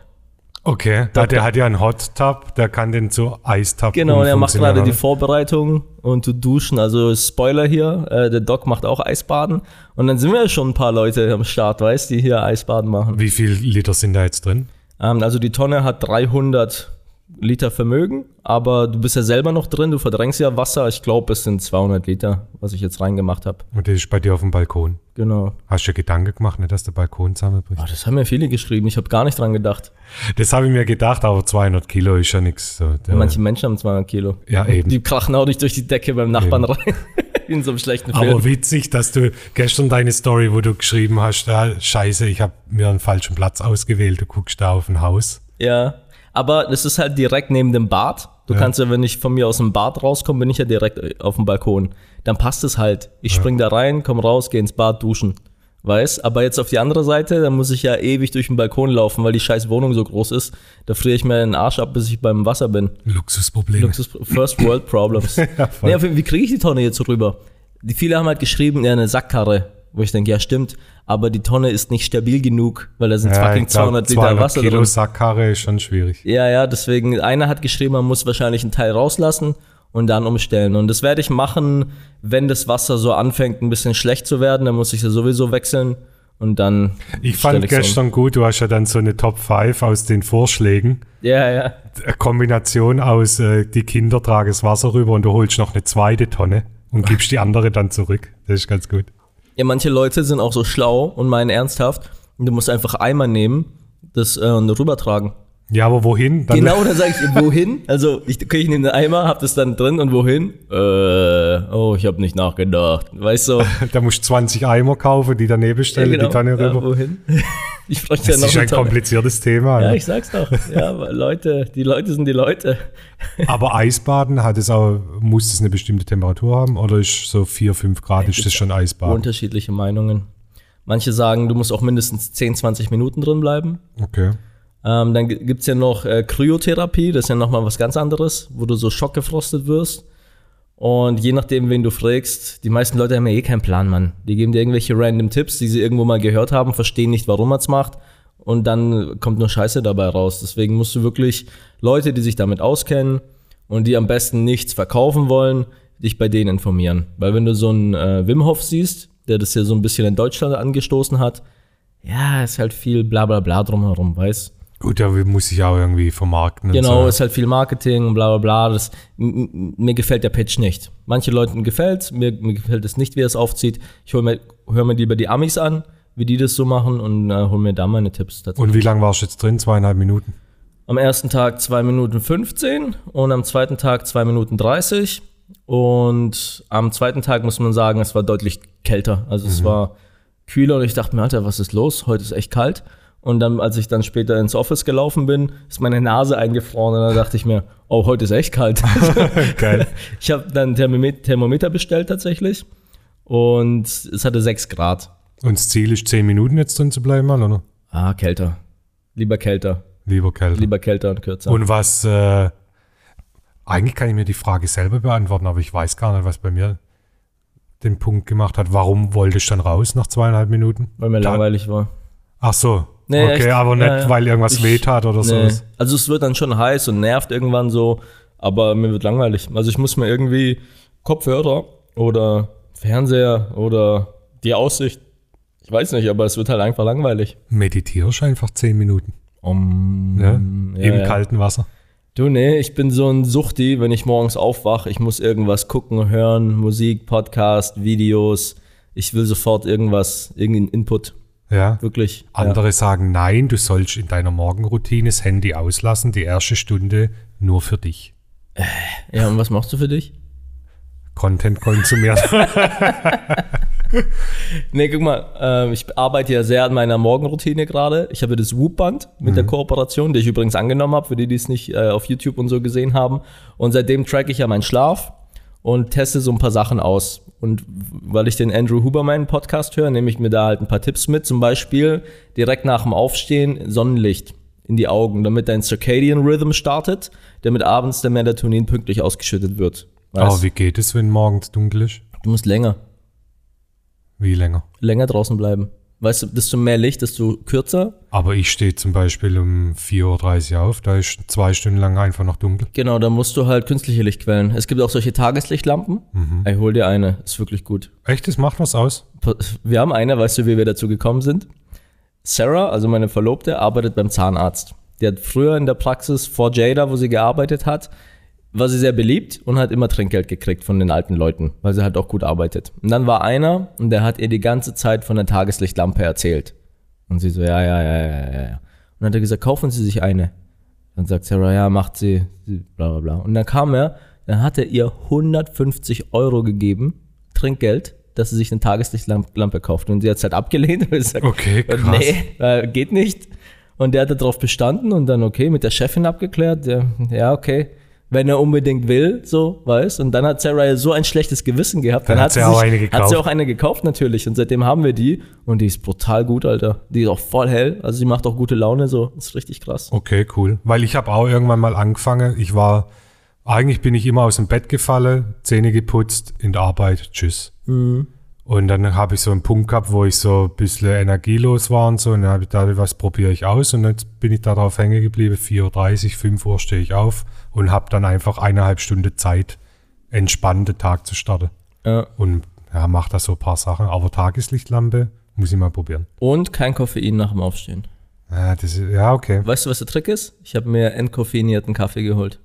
Okay, da, der hat ja einen Hot Tub, der kann den zu Eistub Genau, und er macht gerade die Vorbereitung und zu duschen. Also Spoiler hier, äh, der Doc macht auch Eisbaden. Und dann sind wir schon ein paar Leute am Start, weißt die hier Eisbaden machen. Wie viel Liter sind da jetzt drin? Ähm, also die Tonne hat 300 Liter Vermögen, aber du bist ja selber noch drin, du verdrängst ja Wasser. Ich glaube, es sind 200 Liter, was ich jetzt reingemacht habe. Und das ist bei dir auf dem Balkon? Genau. Hast du dir Gedanken gemacht, nicht, dass der Balkon zusammenbricht? Oh, das haben mir viele geschrieben, ich habe gar nicht dran gedacht. Das habe ich mir gedacht, aber 200 Kilo ist ja nichts. So, Manche Menschen haben 200 Kilo. Ja, eben. Die krachen auch nicht durch die Decke beim Nachbarn eben. rein. In so einem schlechten Film. Aber witzig, dass du gestern deine Story, wo du geschrieben hast, ah, scheiße, ich habe mir einen falschen Platz ausgewählt, du guckst da auf ein Haus. Ja, aber das ist halt direkt neben dem Bad. Du ja. kannst ja, wenn ich von mir aus dem Bad rauskomme, bin ich ja direkt äh, auf dem Balkon. Dann passt es halt. Ich ja. spring da rein, komm raus, geh ins Bad duschen. Weißt? Aber jetzt auf die andere Seite, da muss ich ja ewig durch den Balkon laufen, weil die scheiß Wohnung so groß ist. Da friere ich mir den Arsch ab, bis ich beim Wasser bin. Luxusproblem. Luxus First World Problems. ja, nee, wie kriege ich die Tonne jetzt rüber? Die viele haben halt geschrieben, ja, eine Sackkarre. Wo ich denke, ja, stimmt, aber die Tonne ist nicht stabil genug, weil da sind ja, fucking 200 Liter 200 Wasser Kilo drin. Sackkarre ist schon schwierig. Ja, ja, deswegen, einer hat geschrieben, man muss wahrscheinlich einen Teil rauslassen und dann umstellen. Und das werde ich machen, wenn das Wasser so anfängt, ein bisschen schlecht zu werden, dann muss ich ja sowieso wechseln. Und dann. Ich fand ich gestern um. gut, du hast ja dann so eine Top 5 aus den Vorschlägen. Ja, ja. Eine Kombination aus, äh, die Kinder tragen das Wasser rüber und du holst noch eine zweite Tonne und gibst die andere dann zurück. Das ist ganz gut. Ja, manche Leute sind auch so schlau und meinen ernsthaft, du musst einfach Eimer nehmen das, äh, und rübertragen. Ja, aber wohin? Dann genau, dann sage ich, wohin? Also ich, okay, ich nehme den Eimer, hab das dann drin und wohin? Äh, oh, ich habe nicht nachgedacht. Weißt du? da musst du 20 Eimer kaufen, die daneben stellen, ja, genau. die Tonne rüber. Ja, wohin? Ich bräuchte ja noch Das ist ein Tonne. kompliziertes Thema. Ja, ja, ich sag's doch. Ja, aber Leute, die Leute sind die Leute. aber Eisbaden hat es auch, muss es eine bestimmte Temperatur haben oder ist so 4, 5 Grad, ist das schon Eisbaden? Unterschiedliche Meinungen. Manche sagen, du musst auch mindestens 10, 20 Minuten drin bleiben. Okay. Ähm, dann gibt's ja noch äh, Kryotherapie, das ist ja nochmal was ganz anderes, wo du so schockgefrostet wirst. Und je nachdem, wen du fragst, die meisten Leute haben ja eh keinen Plan, Mann. Die geben dir irgendwelche random Tipps, die sie irgendwo mal gehört haben, verstehen nicht, warum man es macht. Und dann kommt nur Scheiße dabei raus. Deswegen musst du wirklich Leute, die sich damit auskennen und die am besten nichts verkaufen wollen, dich bei denen informieren. Weil wenn du so einen äh, Wim Hof siehst, der das ja so ein bisschen in Deutschland angestoßen hat, ja, ist halt viel bla bla bla drumherum, weißt Gut, ja, muss ich auch irgendwie vermarkten. Genau, so. ist halt viel Marketing und bla bla bla. Das, mir gefällt der Pitch nicht. Manche Leuten gefällt mir, mir gefällt es nicht, wie er es aufzieht. Ich höre mir, hör mir lieber die Amis an, wie die das so machen und äh, hol mir da meine Tipps dazu. Und wie lange warst du jetzt drin? Zweieinhalb Minuten? Am ersten Tag zwei Minuten 15 und am zweiten Tag zwei Minuten 30. Und am zweiten Tag muss man sagen, es war deutlich kälter. Also mhm. es war kühler und ich dachte mir, Alter, was ist los? Heute ist echt kalt. Und dann, als ich dann später ins Office gelaufen bin, ist meine Nase eingefroren und dann dachte ich mir, oh, heute ist echt kalt. Geil. Ich habe dann Thermometer, Thermometer bestellt tatsächlich und es hatte 6 Grad. Und das Ziel ist 10 Minuten jetzt drin zu bleiben, oder? Ah, kälter. Lieber kälter. Lieber kälter. Lieber kälter und kürzer. Und was, äh, eigentlich kann ich mir die Frage selber beantworten, aber ich weiß gar nicht, was bei mir den Punkt gemacht hat. Warum wollte ich dann raus nach zweieinhalb Minuten? Weil mir da, langweilig war. Ach so, Nee, okay, echt, aber nicht, ja, weil irgendwas ich, weht hat oder nee. so. Also es wird dann schon heiß und nervt irgendwann so, aber mir wird langweilig. Also ich muss mir irgendwie Kopfhörer oder Fernseher oder die Aussicht, ich weiß nicht, aber es wird halt einfach langweilig. Meditierst einfach zehn Minuten. Um, ja, Im ja. kalten Wasser. Du, nee, ich bin so ein Suchti, wenn ich morgens aufwache, ich muss irgendwas gucken, hören, Musik, Podcast, Videos. Ich will sofort irgendwas, irgendeinen Input. Ja. Wirklich. Andere ja. sagen, nein, du sollst in deiner Morgenroutine das Handy auslassen, die erste Stunde nur für dich. Äh, ja, und was machst du für dich? Content konsumieren. nee, guck mal, äh, ich arbeite ja sehr an meiner Morgenroutine gerade. Ich habe das Whoop-Band mit mhm. der Kooperation, die ich übrigens angenommen habe, für die, die es nicht äh, auf YouTube und so gesehen haben. Und seitdem track ich ja meinen Schlaf und teste so ein paar Sachen aus. Und weil ich den Andrew Huberman Podcast höre, nehme ich mir da halt ein paar Tipps mit. Zum Beispiel direkt nach dem Aufstehen Sonnenlicht in die Augen, damit dein Circadian Rhythm startet, damit abends der Melatonin pünktlich ausgeschüttet wird. Aber oh, wie geht es, wenn morgens dunkel ist? Du musst länger. Wie länger? Länger draußen bleiben. Weißt du, desto mehr Licht, desto kürzer. Aber ich stehe zum Beispiel um 4.30 Uhr auf, da ist zwei Stunden lang einfach noch dunkel. Genau, da musst du halt künstliche Lichtquellen. Es gibt auch solche Tageslichtlampen. Mhm. Ich hol dir eine, ist wirklich gut. Echt, das macht was aus? Wir haben eine, weißt du, wie wir dazu gekommen sind? Sarah, also meine Verlobte, arbeitet beim Zahnarzt. Die hat früher in der Praxis vor Jada, wo sie gearbeitet hat, war sie sehr beliebt und hat immer Trinkgeld gekriegt von den alten Leuten, weil sie halt auch gut arbeitet. Und dann war einer und der hat ihr die ganze Zeit von der Tageslichtlampe erzählt. Und sie so, ja, ja, ja, ja, ja. Und dann hat er gesagt, kaufen Sie sich eine. Dann sagt Sarah, ja, macht sie, bla bla bla. Und dann kam er, dann hat er ihr 150 Euro gegeben, Trinkgeld, dass sie sich eine Tageslichtlampe kauft. Und sie hat es halt abgelehnt und gesagt, okay, krass. nee, äh, geht nicht. Und der hat darauf bestanden und dann, okay, mit der Chefin abgeklärt, der, ja, okay wenn er unbedingt will, so, weißt. Und dann hat Sarah so ein schlechtes Gewissen gehabt. Dann, dann hat, sie, auch sich, eine gekauft. hat sie auch eine gekauft natürlich. Und seitdem haben wir die. Und die ist brutal gut, Alter. Die ist auch voll hell. Also sie macht auch gute Laune, so. Das ist richtig krass. Okay, cool. Weil ich habe auch irgendwann mal angefangen. Ich war, eigentlich bin ich immer aus dem Bett gefallen, Zähne geputzt, in der Arbeit, tschüss. Mhm. Und dann habe ich so einen Punkt gehabt, wo ich so ein bisschen energielos war und so. Und dann habe ich da, was probiere ich aus? Und jetzt bin ich darauf hängen geblieben. 4.30 Uhr, 5 Uhr stehe ich auf und habe dann einfach eineinhalb Stunden Zeit, entspannt den Tag zu starten. Ja. Und ja, mache da so ein paar Sachen. Aber Tageslichtlampe muss ich mal probieren. Und kein Koffein nach dem Aufstehen. Ja, das ist, ja okay. Weißt du, was der Trick ist? Ich habe mir entkoffeinierten Kaffee geholt.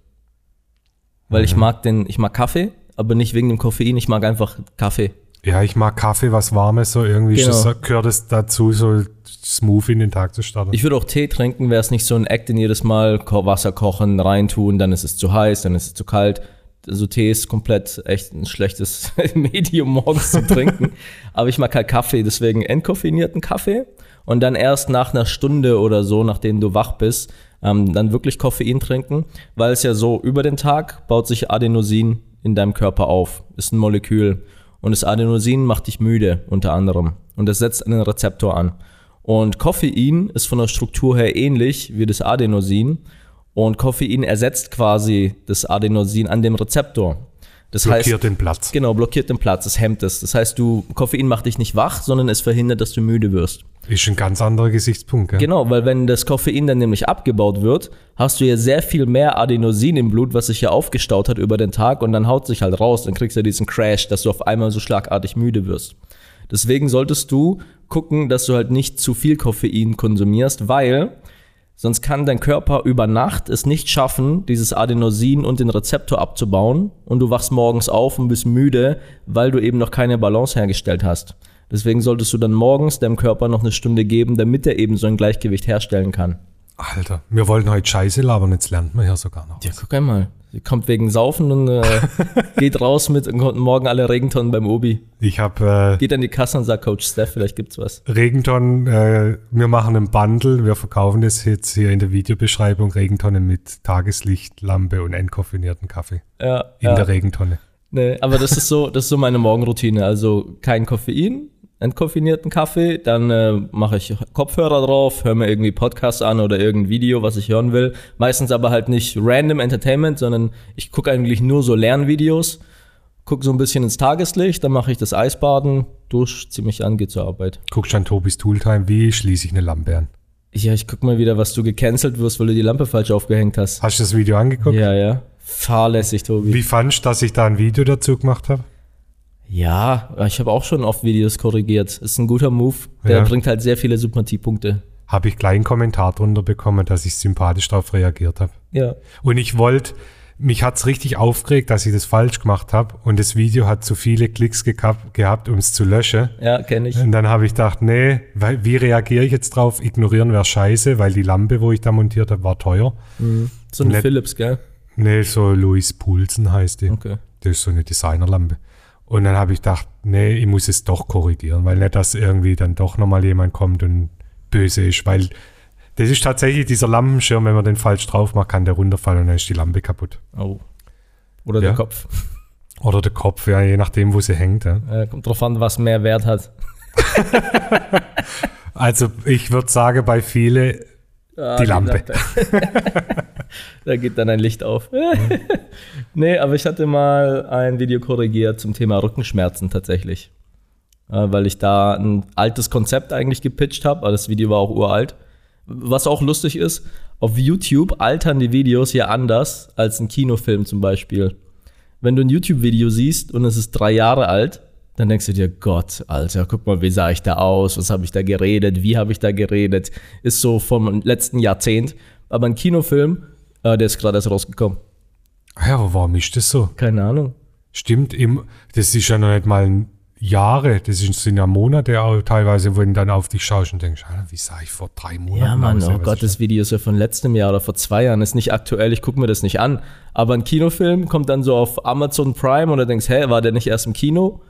Weil mhm. ich mag den, ich mag Kaffee, aber nicht wegen dem Koffein, ich mag einfach Kaffee. Ja, ich mag Kaffee, was Warmes, so irgendwie genau. das, gehört es dazu, so smooth in den Tag zu starten. Ich würde auch Tee trinken, wäre es nicht so ein Act in jedes Mal Wasser kochen, reintun, dann ist es zu heiß, dann ist es zu kalt. Also Tee ist komplett echt ein schlechtes Medium morgens zu trinken. Aber ich mag halt Kaffee, deswegen entkoffinierten Kaffee. Und dann erst nach einer Stunde oder so, nachdem du wach bist, ähm, dann wirklich Koffein trinken, weil es ja so über den Tag baut sich Adenosin in deinem Körper auf. Ist ein Molekül. Und das Adenosin macht dich müde, unter anderem. Und das setzt einen Rezeptor an. Und Koffein ist von der Struktur her ähnlich wie das Adenosin. Und Koffein ersetzt quasi das Adenosin an dem Rezeptor. Das blockiert heißt, den Platz. Genau, blockiert den Platz, es hemmt es. Das heißt, du, Koffein macht dich nicht wach, sondern es verhindert, dass du müde wirst. Ist ein ganz anderer Gesichtspunkt. Gell? Genau, weil wenn das Koffein dann nämlich abgebaut wird, hast du ja sehr viel mehr Adenosin im Blut, was sich ja aufgestaut hat über den Tag und dann haut sich halt raus. Dann kriegst du ja diesen Crash, dass du auf einmal so schlagartig müde wirst. Deswegen solltest du gucken, dass du halt nicht zu viel Koffein konsumierst, weil sonst kann dein Körper über Nacht es nicht schaffen, dieses Adenosin und den Rezeptor abzubauen und du wachst morgens auf und bist müde, weil du eben noch keine Balance hergestellt hast. Deswegen solltest du dann morgens deinem Körper noch eine Stunde geben, damit er eben so ein Gleichgewicht herstellen kann. Alter, wir wollten heute Scheiße labern, jetzt lernt man ja sogar noch. Ja, guck einmal. Sie kommt wegen Saufen und äh, geht raus mit und kommt morgen alle Regentonnen beim Obi. Ich habe. Äh, geht an die Kasse und sagt Coach Steph, vielleicht gibt's was. Regentonnen, äh, wir machen einen Bundle, wir verkaufen das jetzt hier in der Videobeschreibung, Regentonnen mit Tageslichtlampe und entkoffinierten Kaffee. Ja. In ja. der Regentonne. Nee, aber das ist so, das ist so meine Morgenroutine. Also kein Koffein, entkoffinierten Kaffee, dann äh, mache ich Kopfhörer drauf, höre mir irgendwie Podcast an oder irgendein Video, was ich hören will. Meistens aber halt nicht random Entertainment, sondern ich gucke eigentlich nur so Lernvideos, gucke so ein bisschen ins Tageslicht, dann mache ich das Eisbaden, dusch, zieh mich an, geh zur Arbeit. Guckst an Tobis Tooltime, wie schließe ich eine Lampe an? Ja, ich guck mal wieder, was du gecancelt wirst, weil du die Lampe falsch aufgehängt hast. Hast du das Video angeguckt? Ja, ja. Fahrlässig, Tobi. Wie fandest du, dass ich da ein Video dazu gemacht habe? Ja, ich habe auch schon oft Videos korrigiert. Ist ein guter Move. Der ja. bringt halt sehr viele Sympathiepunkte. Habe ich gleich einen Kommentar drunter bekommen, dass ich sympathisch darauf reagiert habe. Ja. Und ich wollte, mich hat es richtig aufgeregt, dass ich das falsch gemacht habe. Und das Video hat zu viele Klicks gehabt, um es zu löschen. Ja, kenne ich. Und dann habe ich gedacht, nee, wie reagiere ich jetzt drauf? Ignorieren wäre scheiße, weil die Lampe, wo ich da montiert habe, war teuer. Mhm. So eine Philips, gell? Nee, so Louis Poulsen heißt die. Okay. Das ist so eine Designerlampe. Und dann habe ich gedacht, nee, ich muss es doch korrigieren, weil nicht, dass irgendwie dann doch nochmal jemand kommt und böse ist, weil das ist tatsächlich dieser Lampenschirm, wenn man den falsch drauf macht, kann der runterfallen und dann ist die Lampe kaputt. Oh. Oder ja. der Kopf. Oder der Kopf, ja, je nachdem, wo sie hängt. Ja. Äh, kommt drauf an, was mehr Wert hat. Also ich würde sagen, bei viele Ah, Die Lampe. da geht dann ein Licht auf. nee, aber ich hatte mal ein Video korrigiert zum Thema Rückenschmerzen tatsächlich. Äh, weil ich da ein altes Konzept eigentlich gepitcht habe, aber das Video war auch uralt. Was auch lustig ist, auf YouTube altern die Videos hier anders als ein Kinofilm zum Beispiel. Wenn du ein YouTube-Video siehst und es ist drei Jahre alt, dann denkst du dir, Gott, Alter, guck mal, wie sah ich da aus, was habe ich da geredet, wie habe ich da geredet, ist so vom letzten Jahrzehnt. Aber ein Kinofilm, äh, der ist gerade erst rausgekommen. Ja, aber warum ist das so? Keine Ahnung. Stimmt, im, das ist ja noch nicht mal Jahre, das sind ja Monate auch teilweise, wo du dann auf dich schaust und denkst, wie sah ich vor drei Monaten Ja, Mann, aus? oh Gott, das Video ist ja von letztem Jahr oder vor zwei Jahren, ist nicht aktuell, ich gucke mir das nicht an. Aber ein Kinofilm kommt dann so auf Amazon Prime und du denkst, hä, war der nicht erst im Kino?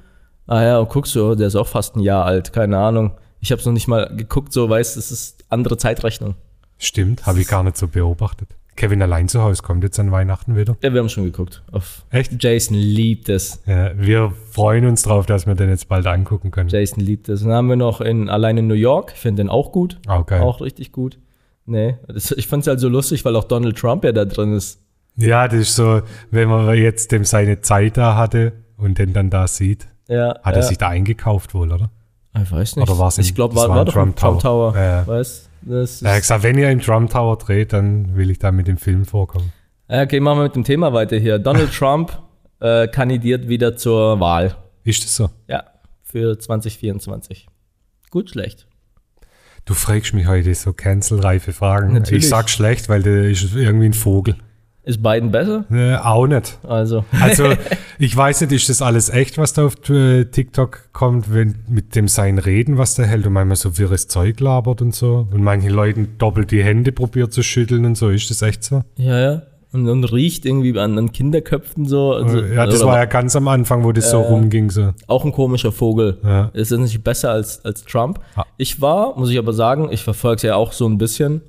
Ah ja, und guckst du, oh, der ist auch fast ein Jahr alt, keine Ahnung. Ich habe es noch nicht mal geguckt, so weißt, das ist andere Zeitrechnung. Stimmt, habe ich gar nicht so beobachtet. Kevin allein zu Hause kommt jetzt an Weihnachten wieder. Ja, wir haben schon geguckt. Auf Echt? Jason liebt es. Ja, wir freuen uns drauf, dass wir den jetzt bald angucken können. Jason liebt es. Dann haben wir noch in allein in New York, ich finde den auch gut. Auch geil. Auch richtig gut. Nee, das, ich fand es halt so lustig, weil auch Donald Trump ja da drin ist. Ja, das ist so, wenn man jetzt dem seine Zeit da hatte und den dann da sieht, Ja, hat ja. er sich da eingekauft wohl, oder? Ich weiß nicht. Oder war's ein- ich glaube, war, war war doch Trump Trump Tower. Tower. Ja. Weißt das Er hat ist, gesagt, wenn ihr im Trump Tower dreht, dann will ich da mit dem Film vorkommen. ja, Okay, machen wir mit dem Thema weiter hier. Donald Trump äh, kandidiert wieder zur Wahl. Ist das so? Ja, für 2024. Gut, schlecht. Du fragst mich heute so cancelreife Fragen. Natürlich. Ich sag schlecht, weil der ist irgendwie ein Vogel. Ist Biden besser? Äh, auch nicht. Also, Also, ich weiß nicht, ist das alles echt, was da auf äh, TikTok kommt, wenn mit dem sein Reden, was der hält und manchmal so wirres Zeug labert und so und manchen Leuten doppelt die Hände probiert zu schütteln und so. Ist das echt so? ja, ja. Und, und riecht irgendwie an, an Kinderköpfen so. Also, ja, das oder war ja ganz am Anfang, wo das so rumging. So. auch ein komischer Vogel. Ja. Ist das nicht besser als, als Trump? Ah. Ich war, muss ich aber sagen, ich verfolge es ja auch so ein bisschen,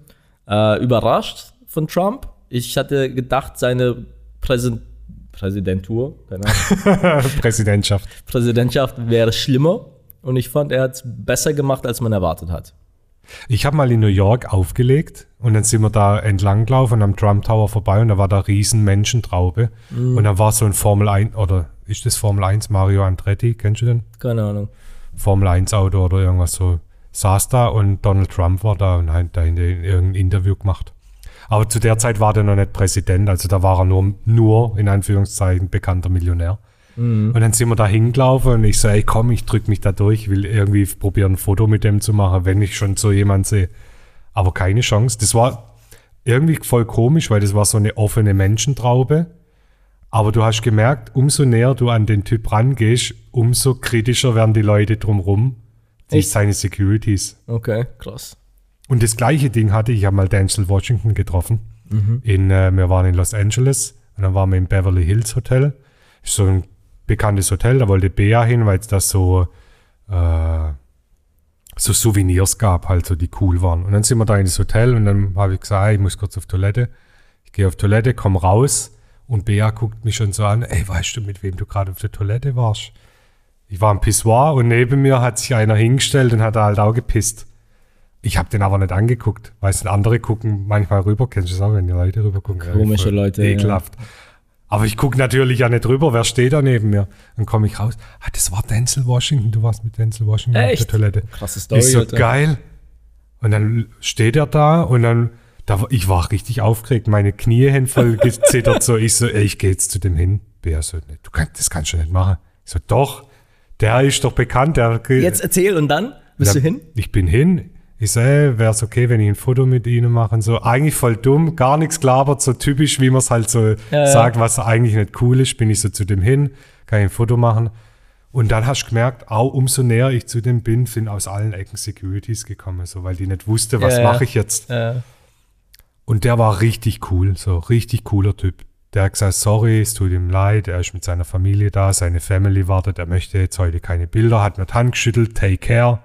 äh, überrascht von Trump. Ich hatte gedacht, seine Präsen Präsidentur, Präsidentschaft. Präsidentschaft wäre schlimmer. Und ich fand, er hat es besser gemacht, als man erwartet hat. Ich habe mal in New York aufgelegt und dann sind wir da entlang gelaufen am Trump Tower vorbei und da war da riesen Menschentraube und dann war so ein Formel 1 oder ist das Formel 1 Mario Andretti, kennst du den? Keine Ahnung. Formel 1 Auto oder irgendwas so, saß da und Donald Trump war da und hat da in irgendein Interview gemacht. Aber zu der Zeit war der noch nicht Präsident, also da war er nur, nur in Anführungszeichen bekannter Millionär. Und dann sind wir da hingelaufen und ich so, ey komm, ich drück mich da durch, will irgendwie probieren, ein Foto mit dem zu machen, wenn ich schon so jemand sehe. Aber keine Chance. Das war irgendwie voll komisch, weil das war so eine offene Menschentraube. Aber du hast gemerkt, umso näher du an den Typ rangehst, umso kritischer werden die Leute drumrum, die Echt? seine Securities. Okay, krass. Und das gleiche Ding hatte ich, habe mal Denzel Washington getroffen. In, äh, wir waren in Los Angeles und dann waren wir im Beverly Hills Hotel. Ist so ein bekanntes Hotel, da wollte Bea hin, weil es da so, äh, so Souvenirs gab, halt so, die cool waren. Und dann sind wir da in das Hotel und dann habe ich gesagt, hey, ich muss kurz auf Toilette. Ich gehe auf Toilette, komme raus und Bea guckt mich schon so an, ey, weißt du, mit wem du gerade auf der Toilette warst? Ich war im Pissoir und neben mir hat sich einer hingestellt und hat da halt auch gepisst. Ich habe den aber nicht angeguckt. Weißt du, andere gucken manchmal rüber. Kennst du das auch, wenn die Leute rüber gucken? Komische voll Leute, ja. Ekelhaft. Aber ich gucke natürlich ja nicht rüber. Wer steht da neben mir? Dann komme ich raus. Ah, das war Denzel Washington. Du warst mit Denzel Washington auf Echt? der Toilette. Krasse Story. Ich so, Alter. geil. Und dann steht er da und dann, da, ich war richtig aufgeregt. Meine Knie hängen voll gezittert. So, ich so, ey, ich gehe jetzt zu dem hin. Bea so, du kannst, das kannst du nicht machen. Ich so, doch. Der ist doch bekannt. Der, Jetzt erzähl und dann? Bist ja, du hin? Ich bin hin. Ich so, ey, wäre es okay, wenn ich ein Foto mit Ihnen mache? Und So, eigentlich voll dumm, gar nichts gelabert, so typisch, wie man es halt so ja. sagt, was eigentlich nicht cool ist. Bin ich so zu dem hin, kann ich ein Foto machen. Und dann hast du gemerkt, auch umso näher ich zu dem bin, sind aus allen Ecken Securities gekommen, so, weil die nicht wusste, was Ja, ja. mache ich jetzt. Äh, Und der war richtig cool, so richtig cooler Typ. Der hat gesagt, sorry, es tut ihm leid, er ist mit seiner Familie da, seine Family wartet, er möchte jetzt heute keine Bilder, hat mir die Hand geschüttelt, take care.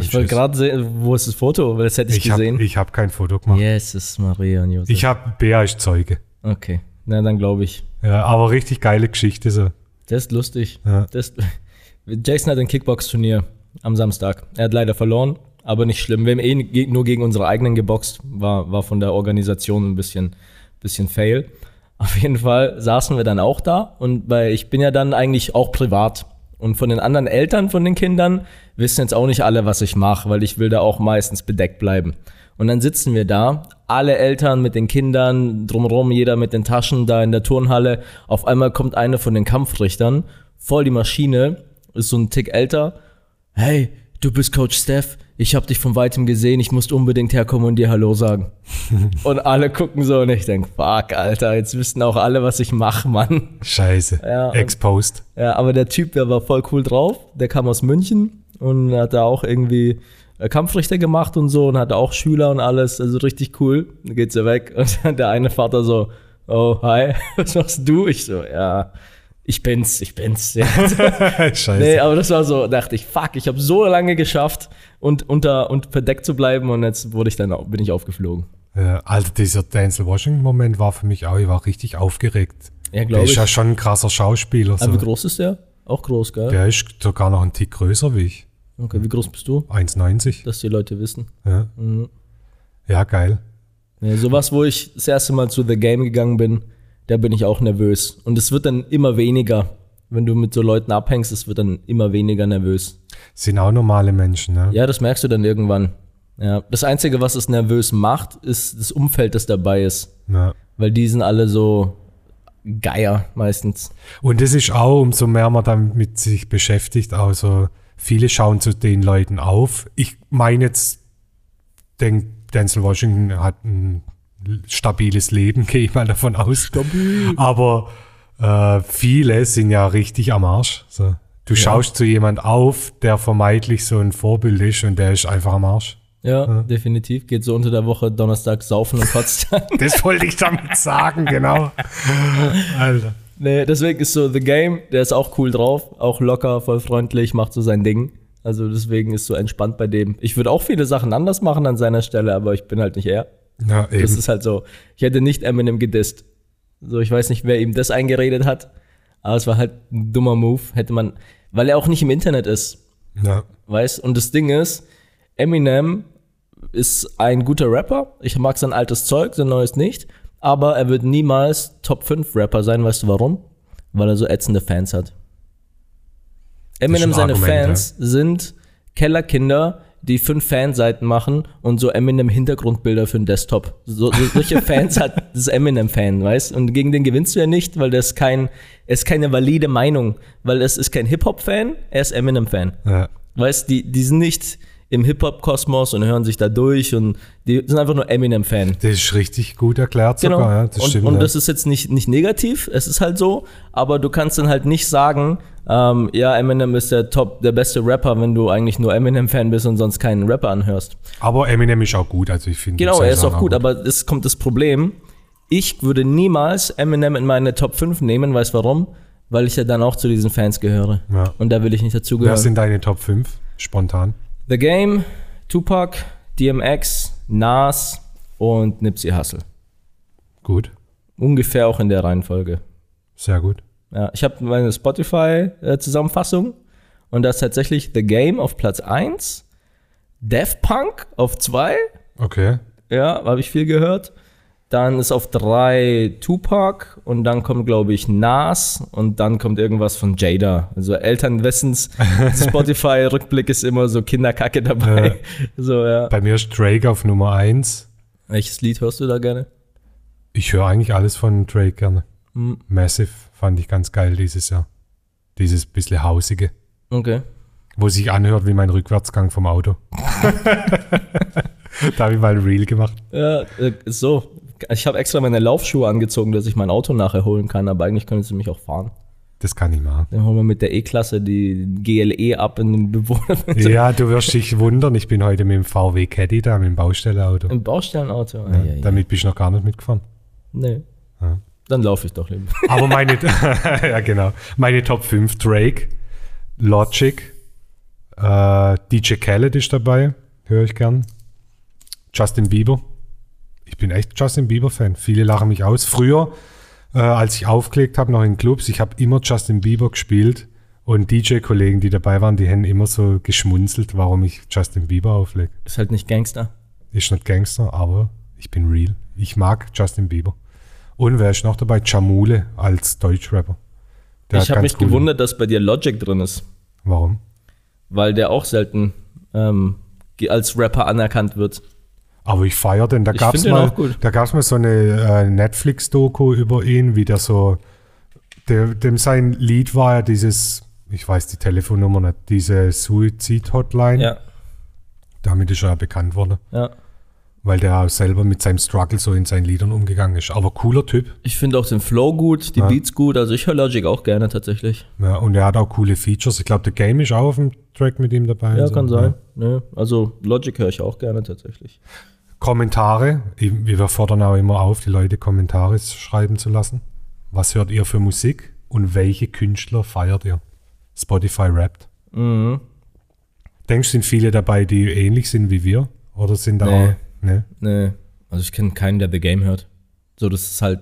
Ich wollte gerade sehen, wo ist das Foto? Weil das hätte ich, Ich habe gesehen. ich hab kein Foto gemacht. Jesus, Maria und Josef. Ich habe, Bea ist Zeuge. okay, na dann glaube ich. Ja, aber richtig geile Geschichte so. Das ist lustig. Ja. Das, Jason hat ein Kickbox-Turnier am Samstag. Er hat leider verloren, aber nicht schlimm. Wir haben eh nur gegen unsere eigenen geboxt. War, war von der Organisation ein bisschen, bisschen fail. Auf jeden Fall saßen wir dann auch da und weil ich bin ja dann eigentlich auch privat. Und von den anderen Eltern von den Kindern wissen jetzt auch nicht alle, was ich mache, weil ich will da auch meistens bedeckt bleiben. Und dann sitzen wir da, alle Eltern mit den Kindern, drumherum jeder mit den Taschen da in der Turnhalle. Auf einmal kommt eine von den Kampfrichtern, voll die Maschine, ist so ein Tick älter. Hey, du bist Coach Steph, ich hab dich von weitem gesehen, ich musste unbedingt herkommen und dir Hallo sagen. und alle gucken so und ich denk, fuck, Alter, jetzt wissen auch alle, was ich mache, Mann. Scheiße. Ja, und- Exposed. Ja, aber der Typ, der war voll cool drauf. Der kam aus München und hat da auch irgendwie äh, Kampfrichter gemacht und so und hatte auch Schüler und alles. Also richtig cool. Dann geht's ja weg und der eine Vater so, oh, hi, was machst du? Ich so, ja, ich bin's, ich bin's. Ja. Scheiße. nee, aber das war so, dachte ich, fuck, ich habe so lange geschafft und unter und verdeckt zu bleiben und jetzt wurde ich dann, au- bin ich aufgeflogen. Ja, also dieser Denzel Washington-Moment war für mich auch, ich war richtig aufgeregt. Ja, Der glaube ist ich. ja schon ein krasser Schauspieler. Aber wie So. groß ist der? Auch groß, gell? Der ist sogar noch ein Tick größer wie ich. Okay, wie groß bist du? 1,90. Dass die Leute wissen. Ja. Mhm. ja, geil. Nee, sowas, wo ich das erste Mal zu The Game gegangen bin, da bin ich auch nervös. Und es wird dann immer weniger. Wenn du mit so Leuten abhängst, es wird dann immer weniger nervös. Sind auch normale Menschen, ne? Ja, das merkst du dann irgendwann. Ja, das Einzige, was es nervös macht, ist das Umfeld, das dabei ist. Ja. Weil die sind alle so Geier meistens. Und es ist auch, umso mehr man damit sich beschäftigt, also viele schauen zu den Leuten auf. Ich meine jetzt, denk, Denzel Washington hat ein stabiles Leben, gehe ich mal davon aus. Aber äh, viele sind ja richtig am Arsch. So. Du schaust zu jemand auf, der vermeintlich so ein Vorbild ist und der ist einfach am Arsch. Ja, definitiv. Geht so unter der Woche Donnerstag saufen und kotzt. Das wollte ich damit sagen, genau. Alter. nee, deswegen ist so The Game, der ist auch cool drauf, auch locker, voll freundlich, macht so sein Ding. Also deswegen ist so entspannt bei dem. Ich würde auch viele Sachen anders machen an seiner Stelle, aber ich bin halt nicht er. Ja, Das eben. ist halt so. Ich hätte nicht Eminem gedisst. So, ich weiß nicht, wer ihm das eingeredet hat, aber es war halt ein dummer Move. Hätte man, weil er auch nicht im Internet ist, Ja. weißt? Und das Ding ist, Eminem ist ein guter Rapper. Ich mag sein altes Zeug, sein neues nicht. Aber er wird niemals Top 5 Rapper sein. Weißt du warum? Weil er so ätzende Fans hat. Eminem, ein seine Fans sind Kellerkinder, die fünf Fanseiten machen und so Eminem-Hintergrundbilder für den Desktop. So, so, solche Fans hat das Eminem-Fan, weißt? Und gegen den gewinnst du ja nicht, weil das kein, ist keine valide Meinung, weil es ist kein Hip-Hop-Fan, er ist Eminem-Fan. Ja. Weißt, die, die sind nicht im Hip-Hop-Kosmos und hören sich da durch und die sind einfach nur Eminem-Fan. Das ist richtig gut erklärt Genau. sogar. Ja, das und stimmt. und ja. das ist jetzt nicht, nicht negativ, es ist halt so, aber du kannst dann halt nicht sagen, ähm, ja, Eminem ist der Top, der beste Rapper, wenn du eigentlich nur Eminem-Fan bist und sonst keinen Rapper anhörst. Aber Eminem ist auch gut, also ich finde. Genau, er ist auch Sachen gut, aber es kommt das Problem, ich würde niemals Eminem in meine Top 5 nehmen, weißt warum? Weil ich ja dann auch zu diesen Fans gehöre. Ja. Und da will ich nicht dazugehören. sind deine Top 5? Spontan. The Game, Tupac, DMX, Nas und Nipsey Hussle. Gut. Ungefähr auch in der Reihenfolge. Sehr gut. Ja, ich habe meine Spotify-Zusammenfassung und da ist tatsächlich The Game auf Platz 1, Daft Punk auf 2, Okay. ja, habe ich viel gehört. Dann ist auf 3 Tupac und dann kommt, glaube ich, Nas und dann kommt irgendwas von Jada. Also Elternwissens, Spotify-Rückblick ist immer so Kinderkacke dabei. So, ja. Bei mir ist Drake auf Nummer 1. Welches Lied hörst du da gerne? Ich höre eigentlich alles von Drake gerne. Hm. Massive fand ich ganz geil dieses Jahr. Dieses bisschen hausige, Okay. wo sich anhört wie mein Rückwärtsgang vom Auto. da habe ich mal ein Reel gemacht. Ja, äh, so. Ich habe extra meine Laufschuhe angezogen, dass ich mein Auto nachher holen kann, aber eigentlich können sie mich auch fahren. Das kann ich machen. Dann holen wir mit der E-Klasse die GLE ab in den Bewohner. Ja, du wirst dich wundern, ich bin heute mit dem VW Caddy da, mit dem Baustellenauto. Im Baustellenauto? Ja, Ja, ja, ja. damit bist du noch gar nicht mitgefahren. Nee. Ja. Dann laufe ich doch lieber. Aber meine, ja genau, meine Top 5, Drake, Logic, äh, DJ Khaled ist dabei, höre ich gern. Justin Bieber. Ich bin echt Justin Bieber-Fan. Viele lachen mich aus. Früher äh, als ich aufgelegt habe, noch in Clubs, ich habe immer Justin Bieber gespielt und DJ-Kollegen, die dabei waren, die haben immer so geschmunzelt, warum ich Justin Bieber auflege. Ist halt nicht Gangster. Ist nicht Gangster, aber ich bin real. Ich mag Justin Bieber. Und wer ist noch dabei? Jamule als Deutschrapper. Der ich habe mich coole- gewundert, dass bei dir Logic drin ist, Warum? weil der auch selten ähm, als Rapper anerkannt wird. Aber ich feiere den. Da gab es mal, auch gut. da gab's mal so eine äh, Netflix-Doku über ihn, wie der so, der, dem sein Lied war ja dieses, ich weiß die Telefonnummer nicht, diese Suizid-Hotline. Ja, Damit ist er ja bekannt worden, ja. Weil der auch selber mit seinem Struggle so in seinen Liedern umgegangen ist. Aber cooler Typ. Ich finde auch den Flow gut, die Ja. Beats gut. Also ich höre Logic auch gerne tatsächlich. Ja, und er hat auch coole Features. Ich glaube, The Game ist auch auf dem Track mit ihm dabei. Ja, so. kann sein. Ne? Also Logic höre ich auch gerne tatsächlich. Kommentare. Wir fordern auch immer auf, die Leute Kommentare schreiben zu lassen. Was hört ihr für Musik und welche Künstler feiert ihr? Spotify rappt. Mhm. Denkst du, sind viele dabei, die ähnlich sind wie wir? Oder sind da Nee. auch. Ne? Nee, also ich kenne keinen, der The Game hört. So, das ist halt.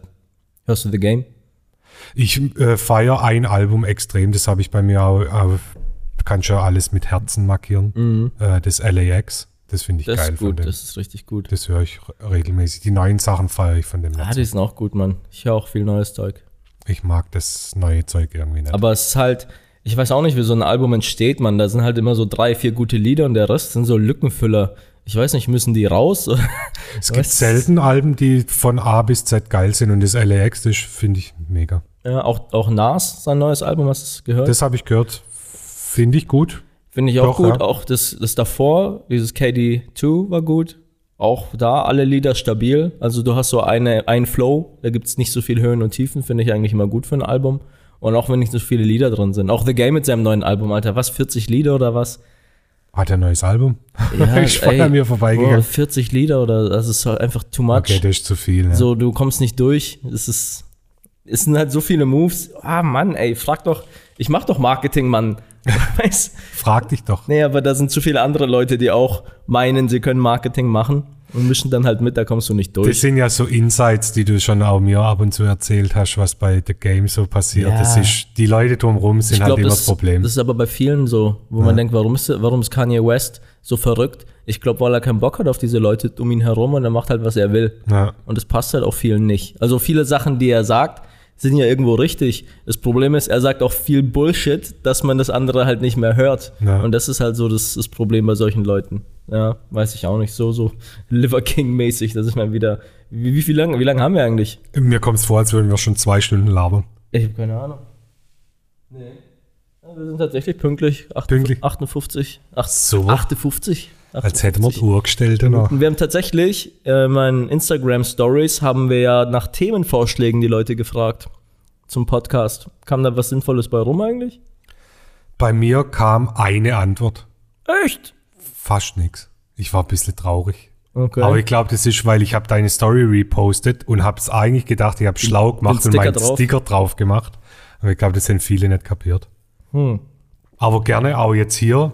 Hörst du The Game? Ich äh, feiere ein Album extrem, das habe ich bei mir auch. auch kannst ja alles mit Herzen markieren. Äh, das LAX. Das finde ich Mhm. Das geil ist gut, das ist richtig gut. Das höre ich re- regelmäßig. Die neuen Sachen feiere ich von dem. Ah, die sind auch gut, Mann. Ich höre auch viel neues Zeug. ich mag das neue Zeug irgendwie nicht. Aber es ist halt, ich weiß auch nicht, wie so ein Album entsteht, man. Da sind halt immer so drei, vier gute Lieder und der Rest sind so Lückenfüller. Ich weiß nicht, müssen die raus? Es gibt Was? selten Alben, die von A bis Z geil sind und das LAX, das finde ich mega. ja, auch, auch Nas, sein neues Album, hast du gehört? Das habe ich gehört, finde ich gut. Finde ich auch Doch, gut. ja. Auch das, das davor, dieses KD2 war gut. Auch da alle Lieder stabil. Also du hast so eine, ein Flow, da gibt es nicht so viel Höhen und Tiefen, finde ich eigentlich immer gut für ein Album. Und auch wenn nicht so viele Lieder drin sind. Auch The Game mit seinem neuen Album, Alter. Was, 40 Lieder oder was? Hat er ein neues Album? Ja, ich ey, an mir vorbeigegangen. Boah, 40 Lieder oder das ist halt einfach too much. Okay, das ist zu viel. Ja. So, du kommst nicht durch. Es ist, es sind halt so viele Moves. Ah, Mann, ey, frag doch. Ich mach doch Marketing, Mann. Frag dich doch. Nee, aber da sind zu viele andere Leute, die auch meinen, sie können Marketing machen und mischen dann halt mit, da kommst du nicht Das durch. sind ja so Insights, die du schon auch mir ab und zu erzählt hast, was bei The Game so passiert. Ja. Das ist, die Leute drumherum sind Ich halt glaube, immer das, das Problem. das ist aber bei vielen so, wo man denkt, warum ist, warum ist Kanye West so verrückt? Ich glaube, weil er keinen Bock hat auf diese Leute um ihn herum und er macht halt, was er will. ja. Und das passt halt auch vielen nicht. Also viele Sachen, die er sagt, sind ja irgendwo richtig. Das Problem ist, er sagt auch viel Bullshit, dass man das andere halt nicht mehr hört. Ja. Und das ist halt so das, das Problem bei solchen Leuten. Ja, weiß ich auch nicht. So, so Liver King-mäßig, dass ich mal wieder. Wie, wie viel lang, wie lange haben wir eigentlich? Mir kommt es vor, als würden wir schon zwei Stunden labern. Ich habe keine Ahnung. Nee. Ja, wir sind tatsächlich pünktlich. Acht- Pünktlich? 58. Ach, So. 58. Als hätten wir die 58. Uhr gestellt. Und wir haben tatsächlich, äh, in meinen Instagram Stories haben wir ja nach Themenvorschlägen die Leute gefragt zum Podcast. Kam da was Sinnvolles bei rum eigentlich? Bei mir kam eine Antwort. Echt? Fast nichts. Ich war ein bisschen traurig. Okay. Aber ich glaube, das ist, weil ich habe deine Story repostet und habe es eigentlich gedacht, ich habe schlau gemacht und meinen drauf. Sticker drauf gemacht. Aber ich glaube, das sind viele nicht kapiert. Hm. Aber gerne auch jetzt hier.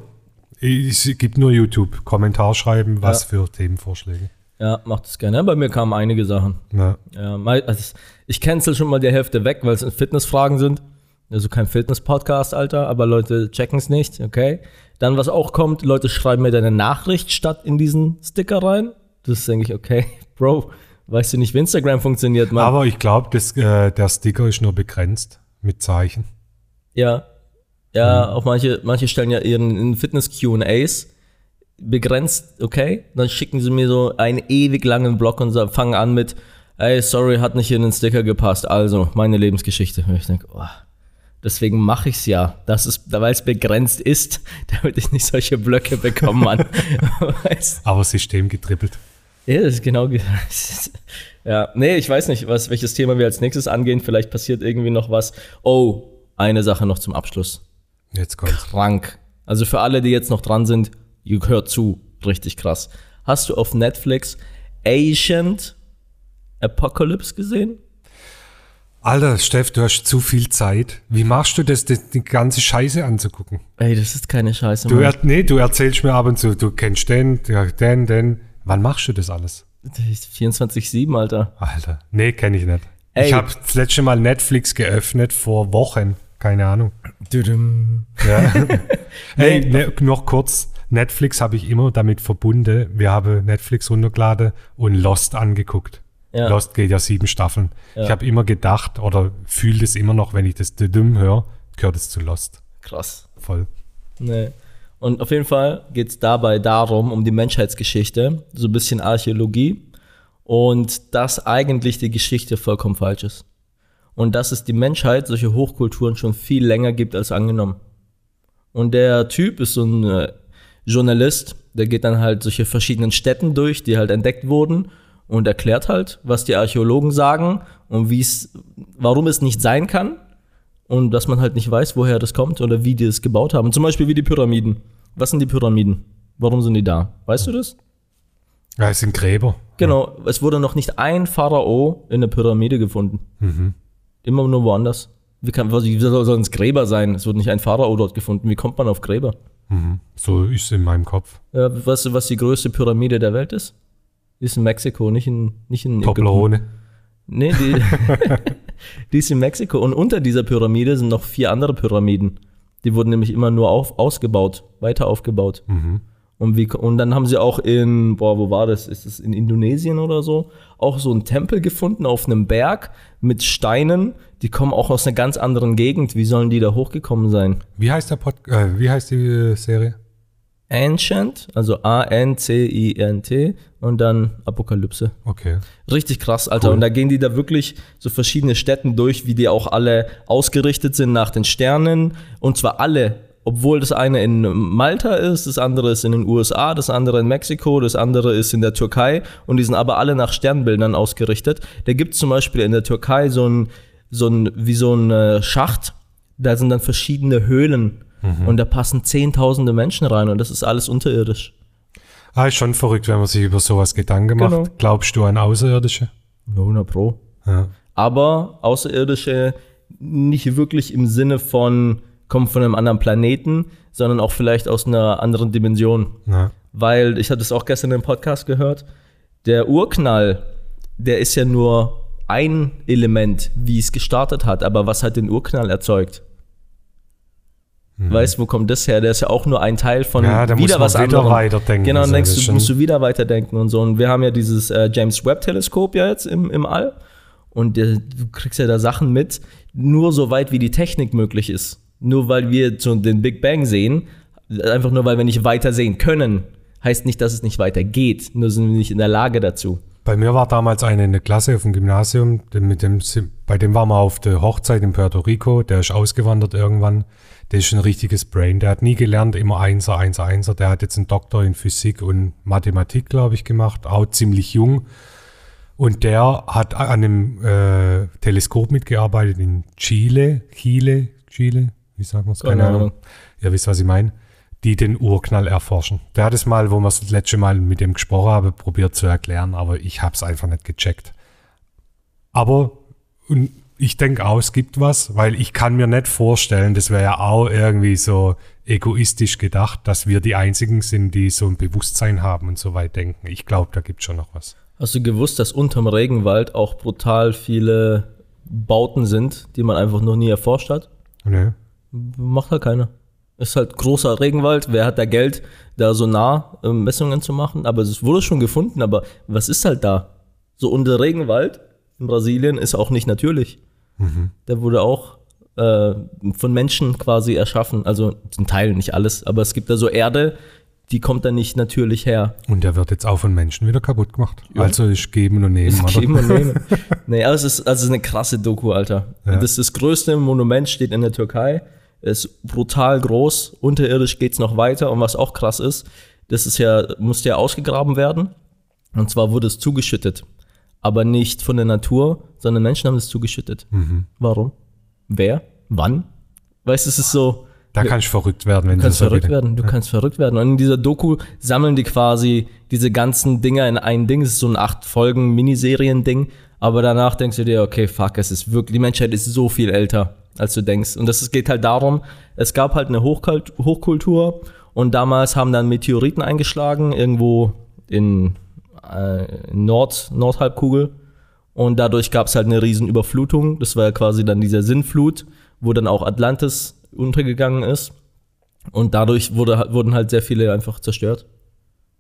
Es gibt nur YouTube. Kommentar schreiben, was für Themenvorschläge. Ja, macht es gerne. Ja, bei mir kamen einige Sachen. Ja. Ja, also ich cancel schon mal die Hälfte weg, weil es Fitnessfragen sind. Also kein Fitness-Podcast, Alter, aber Leute checken es nicht, okay? Dann, was auch kommt, Leute schreiben mir deine Nachricht statt in diesen Sticker rein. Das denke ich, okay, Bro, weißt du nicht, wie Instagram funktioniert, Mann? Aber ich glaube, äh, der Sticker ist nur begrenzt mit Zeichen. Ja. Ja, auch manche, manche stellen ja ihren Fitness-QAs begrenzt, okay? Dann schicken sie mir so einen ewig langen Block und fangen an mit, ey, sorry, hat nicht in den Sticker gepasst. Also, meine Lebensgeschichte. Und ich denke, oh, deswegen mache ich's ja. Das ist, weil es begrenzt ist, damit ich nicht solche Blöcke bekomme, Mann. Aber System getrippelt. ja, das ist genau. ge- ja, nee, ich weiß nicht, was, welches Thema wir als nächstes angehen. Vielleicht passiert irgendwie noch was. Oh, eine Sache noch zum Abschluss. Jetzt kommt's. Krank. Also für alle, die jetzt noch dran sind, ihr hört zu. Richtig krass. Hast du auf Netflix Ancient Apocalypse gesehen? Alter, Steff, du hast zu viel Zeit. Wie machst du das, das die ganze Scheiße anzugucken? Ey, das ist keine Scheiße. Du, er, nee, du erzählst mir ab und zu, du kennst den, den, den. Wann machst du das alles? Das ist 24-7, Alter. Alter, nee, kenne ich nicht. Ey. Ich habe das letzte Mal Netflix geöffnet vor Wochen. Keine Ahnung. Düdüm. Ja. Hey, ne, noch kurz. Netflix habe ich immer damit verbunden. Wir haben Netflix runtergeladen und Lost angeguckt. Ja. Lost geht ja sieben Staffeln. Ich habe immer gedacht oder fühle es immer noch, wenn ich das Düdüm höre, gehört es zu Lost. Krass. Voll. Nee. Und auf jeden Fall geht es dabei darum, um die Menschheitsgeschichte, so ein bisschen Archäologie und dass eigentlich die Geschichte vollkommen falsch ist. Und dass es die Menschheit, solche Hochkulturen schon viel länger gibt als angenommen. Und der Typ ist so ein äh, Journalist, der geht dann halt solche verschiedenen Städten durch, die halt entdeckt wurden und erklärt halt, was die Archäologen sagen und wie es, warum es nicht sein kann und dass man halt nicht weiß, woher das kommt oder wie die es gebaut haben. Zum Beispiel wie die Pyramiden. Was sind die Pyramiden? Warum sind die da? Weißt du das? Ja, es sind Gräber. Genau, es wurde noch nicht ein Pharao in der Pyramide gefunden. Immer nur woanders. Wie, kann, was, wie soll es Gräber sein? Es wurde nicht ein Pharao dort gefunden. Wie kommt man auf Gräber? So ist es in meinem Kopf. Ja, weißt du, was die größte Pyramide der Welt ist? Die ist in Mexiko, nicht in, nicht in. Toblerone. Nee, die, die ist in Mexiko. Und unter dieser Pyramide sind noch vier andere Pyramiden. Die wurden nämlich immer nur auf, ausgebaut, weiter aufgebaut. Und, wie, und dann haben sie auch in, boah, wo war das? Ist das in Indonesien oder so? Auch so einen Tempel gefunden auf einem Berg mit Steinen. Die kommen auch aus einer ganz anderen Gegend. Wie sollen die da hochgekommen sein? Wie heißt der Pod äh, wie heißt die Serie? Ancient, also A-N-C-I-N-T und dann Apokalypse. Okay. Richtig krass, Alter. Cool. Und da gehen die da wirklich so verschiedene Städten durch, wie die auch alle ausgerichtet sind nach den Sternen. Und zwar alle. Obwohl das eine in Malta ist, das andere ist in den USA, das andere in Mexiko, das andere ist in der Türkei. Und die sind aber alle nach Sternbildern ausgerichtet. Da gibt es zum Beispiel in der Türkei so ein, so ein, wie so ein äh, Schacht. Da sind dann verschiedene Höhlen. Und da passen zehntausende Menschen rein und das ist alles unterirdisch. Ah, ist schon verrückt, wenn man sich über sowas Gedanken macht. Genau. Glaubst du an Außerirdische? 100 Pro. Ja. aber Außerirdische nicht wirklich im Sinne von kommen von einem anderen Planeten, sondern auch vielleicht aus einer anderen Dimension. Ja. Weil ich hatte es auch gestern im Podcast gehört, der Urknall, der ist ja nur ein Element, wie es gestartet hat, aber was hat den Urknall erzeugt? Weißt, wo kommt das her? Der ist ja auch nur ein Teil von Mhm. Ja, da muss wieder man was wieder anderem. weiterdenken. Genau, dann denkst du, musst du wieder weiterdenken und so. Und wir haben ja dieses äh, James Webb Teleskop ja jetzt im, im All. Und äh, du kriegst ja da Sachen mit, nur so weit wie die Technik möglich ist. Nur weil wir so den Big Bang sehen, einfach nur weil wir nicht weiter sehen können, heißt nicht, dass es nicht weitergeht. Nur sind wir nicht in der Lage dazu. Bei mir war damals einer in der Klasse auf dem Gymnasium, mit dem, bei dem waren wir auf der Hochzeit in Puerto Rico, der ist ausgewandert irgendwann. Der ist ein richtiges Brain. Der hat nie gelernt, immer Einser, Einser, Einser. Der hat jetzt einen Doktor in Physik und Mathematik, glaube ich, gemacht, auch ziemlich jung. Und der hat an einem äh, Teleskop mitgearbeitet in Chile, Chile, Chile, wie sagt man es? Keine Ahnung. Ihr wisst, was ich meine. Die den Urknall erforschen. Der hat es mal, wo wir das letzte Mal mit dem gesprochen haben, probiert zu erklären, aber ich habe es einfach nicht gecheckt. Aber ich denke auch, es gibt was, weil ich kann mir nicht vorstellen, das wäre ja auch irgendwie so egoistisch gedacht, dass wir die Einzigen sind, die so ein Bewusstsein haben und so weit denken. Ich glaube, da gibt es schon noch was. Hast du gewusst, dass unterm Regenwald auch brutal viele Bauten sind, die man einfach noch nie erforscht hat? Ne? Macht halt keiner. Ist halt großer Regenwald. Wer hat da Geld, da so nah ähm, Messungen zu machen? Aber es wurde schon gefunden. Aber was ist halt da? So unter Regenwald in Brasilien ist auch nicht natürlich. Der wurde auch äh, von Menschen quasi erschaffen. Also zum Teil nicht alles, aber es gibt da so Erde, die kommt da nicht natürlich her. Und der wird jetzt auch von Menschen wieder kaputt gemacht. Ja. Also ist geben und nehmen, oder? Geben und nehmen. nee, aber es ist, also es ist eine krasse Doku, Alter. Ja. Das das größte Monument, steht in der Türkei. Ist brutal groß. Unterirdisch geht's noch weiter. Und was auch krass ist, das ist ja, musste ja ausgegraben werden. Und zwar wurde es zugeschüttet. Aber nicht von der Natur, sondern Menschen haben es zugeschüttet. Mhm. Warum? Wer? Wann? Weißt du, es ist so. Da kannst du verrückt werden, wenn Du kannst verrückt werden, du kannst verrückt werden. Und in dieser Doku sammeln die quasi diese ganzen Dinger in ein Ding. Es ist so ein acht Folgen Miniserien-Ding. Aber danach denkst du dir, okay, fuck, es ist wirklich, die Menschheit ist so viel älter, als du denkst. Und das geht halt darum, es gab halt eine Hochkult Hochkultur und damals haben dann Meteoriten eingeschlagen, irgendwo in, äh, Nord, Nordhalbkugel. Und dadurch gab es halt eine riesen Überflutung. Das war ja quasi dann dieser Sinnflut, wo dann auch Atlantis untergegangen ist. Und dadurch wurde, wurden halt sehr viele einfach zerstört.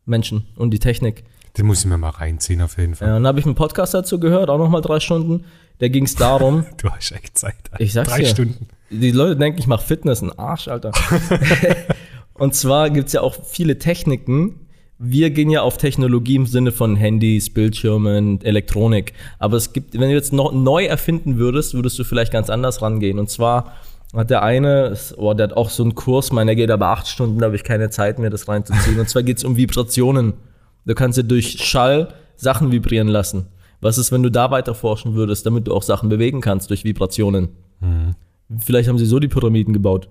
Menschen und die Technik. Den muss ich mir mal reinziehen, auf jeden Fall. Ja, dann habe ich einen Podcast dazu gehört, auch nochmal drei Stunden. Da ging es darum. Du hast echt Zeit. Alter. Ich sag's Drei dir. Stunden. Die Leute denken, ich mache Fitness, ein Arsch, Alter. und zwar gibt's ja auch viele Techniken. Wir gehen ja auf Technologie im Sinne von Handys, Bildschirmen, Elektronik. Aber es gibt, wenn du jetzt noch neu erfinden würdest, würdest du vielleicht ganz anders rangehen. Und zwar hat der eine, oh, der hat auch so einen Kurs, meiner geht aber acht Stunden, da habe ich keine Zeit mehr, das reinzuziehen. Und zwar geht's um Vibrationen. Du kannst dir durch Schall Sachen vibrieren lassen. Was ist, wenn du da weiter forschen würdest, damit du auch Sachen bewegen kannst durch Vibrationen? Vielleicht haben sie so die Pyramiden gebaut.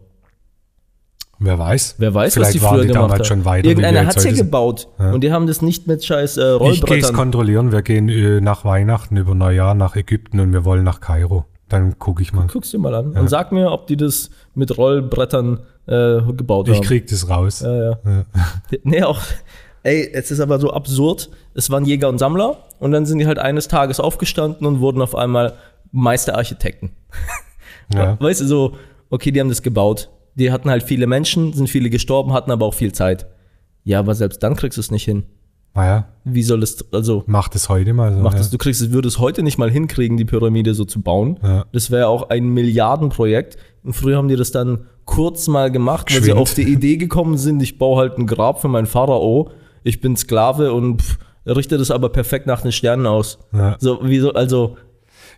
Wer weiß. Wer weiß, Vielleicht was die früher die gemacht haben. schon weiter, Irgendeiner hat sie gebaut Ja. und die haben das nicht mit scheiß äh, Ich gehe es Rollbrettern. kontrollieren. Wir gehen äh, nach Weihnachten über Neujahr nach Ägypten und wir wollen nach Kairo. Dann gucke ich mal. Guck's dir mal an und sag mir, ob die das mit Rollbrettern äh, gebaut Ich haben. krieg das raus. Ja, ja. Ja. Nee, auch. Ey, es ist aber so absurd. Es waren Jäger und Sammler und dann sind die halt eines Tages aufgestanden und wurden auf einmal Meisterarchitekten. Ja. Weißt du, so, okay, die haben das gebaut. Die hatten halt viele Menschen, sind viele gestorben, hatten aber auch viel Zeit. Ja, aber selbst dann kriegst du es nicht hin. Naja, Wie soll es, also, mach das heute mal so. mach ja. das, du kriegst es, würdest heute nicht mal hinkriegen, die Pyramide so zu bauen. Ja. Das wäre auch ein Milliardenprojekt. Und früher haben die das dann kurz mal gemacht, weil sie Geschwind. auf die Idee gekommen sind, ich baue halt ein Grab für meinen Pharao, ich bin Sklave und pff, richte das aber perfekt nach den Sternen aus. Ja. So, wieso, also,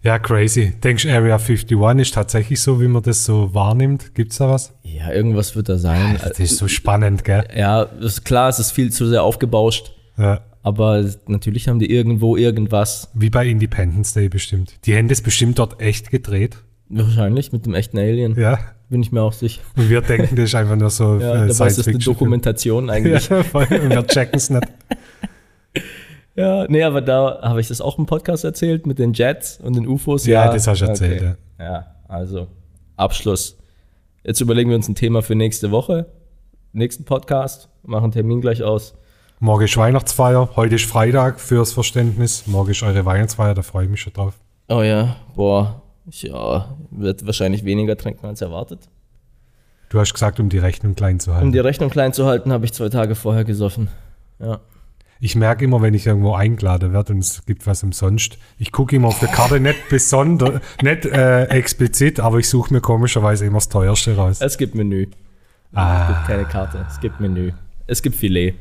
ja, crazy. Denkst du, Area 51 ist tatsächlich so, wie man das so wahrnimmt? Gibt's da was? ja, irgendwas wird da sein. Das ist so spannend, gell? Ja, ist klar, es ist viel zu sehr aufgebauscht. Ja. Aber natürlich haben die irgendwo irgendwas. Wie bei Independence Day bestimmt. Die haben das bestimmt dort echt gedreht. Wahrscheinlich mit dem echten Alien. Ja. Bin ich mir auch sicher. Und wir denken, das ist einfach nur so Ja, äh, dabei ist das eine. Dokumentation eigentlich. Ja, voll. Und wir checken es nicht. Ja, nee, aber da habe ich das auch im Podcast erzählt mit den Jets und den UFOs. Ja, das hast du erzählt, ja. Ja, also Abschluss. Jetzt überlegen wir uns ein Thema für nächste Woche. Nächsten Podcast. Machen Termin gleich aus. Morgen ist Weihnachtsfeier. Heute ist Freitag fürs Verständnis. Morgen ist eure Weihnachtsfeier, da freue ich mich schon drauf. Oh ja, boah. Ja, wird wahrscheinlich weniger trinken als erwartet. Du hast gesagt, um die Rechnung klein zu halten. Um die Rechnung klein zu halten, habe ich zwei Tage vorher gesoffen. Ja. Ich merke immer, wenn ich irgendwo eingeladen werde und es gibt was umsonst, ich gucke immer auf der Karte nicht besonders, nicht äh, explizit, aber ich suche mir komischerweise immer das teuerste raus. Es gibt Menü. Ah. Es gibt keine Karte. Es gibt Menü. Es gibt Filet.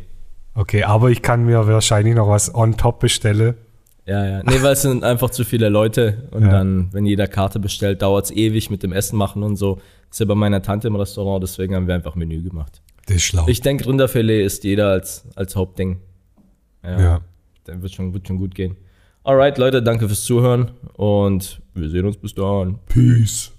Okay, aber ich kann mir wahrscheinlich noch was on top bestellen. Ja, ja. Nee, weil es sind einfach zu viele Leute und Ja. dann, wenn jeder Karte bestellt, dauert es ewig mit dem Essen machen und so. Das ist ja bei meiner Tante im Restaurant, deswegen haben wir einfach Menü gemacht. Das ist schlau. Ich denke, Rinderfilet ist jeder als, als Hauptding. Ja. ja. Dann wird schon, wird schon gut gehen. Alright, Leute, danke fürs Zuhören und wir sehen uns bis dann. Peace.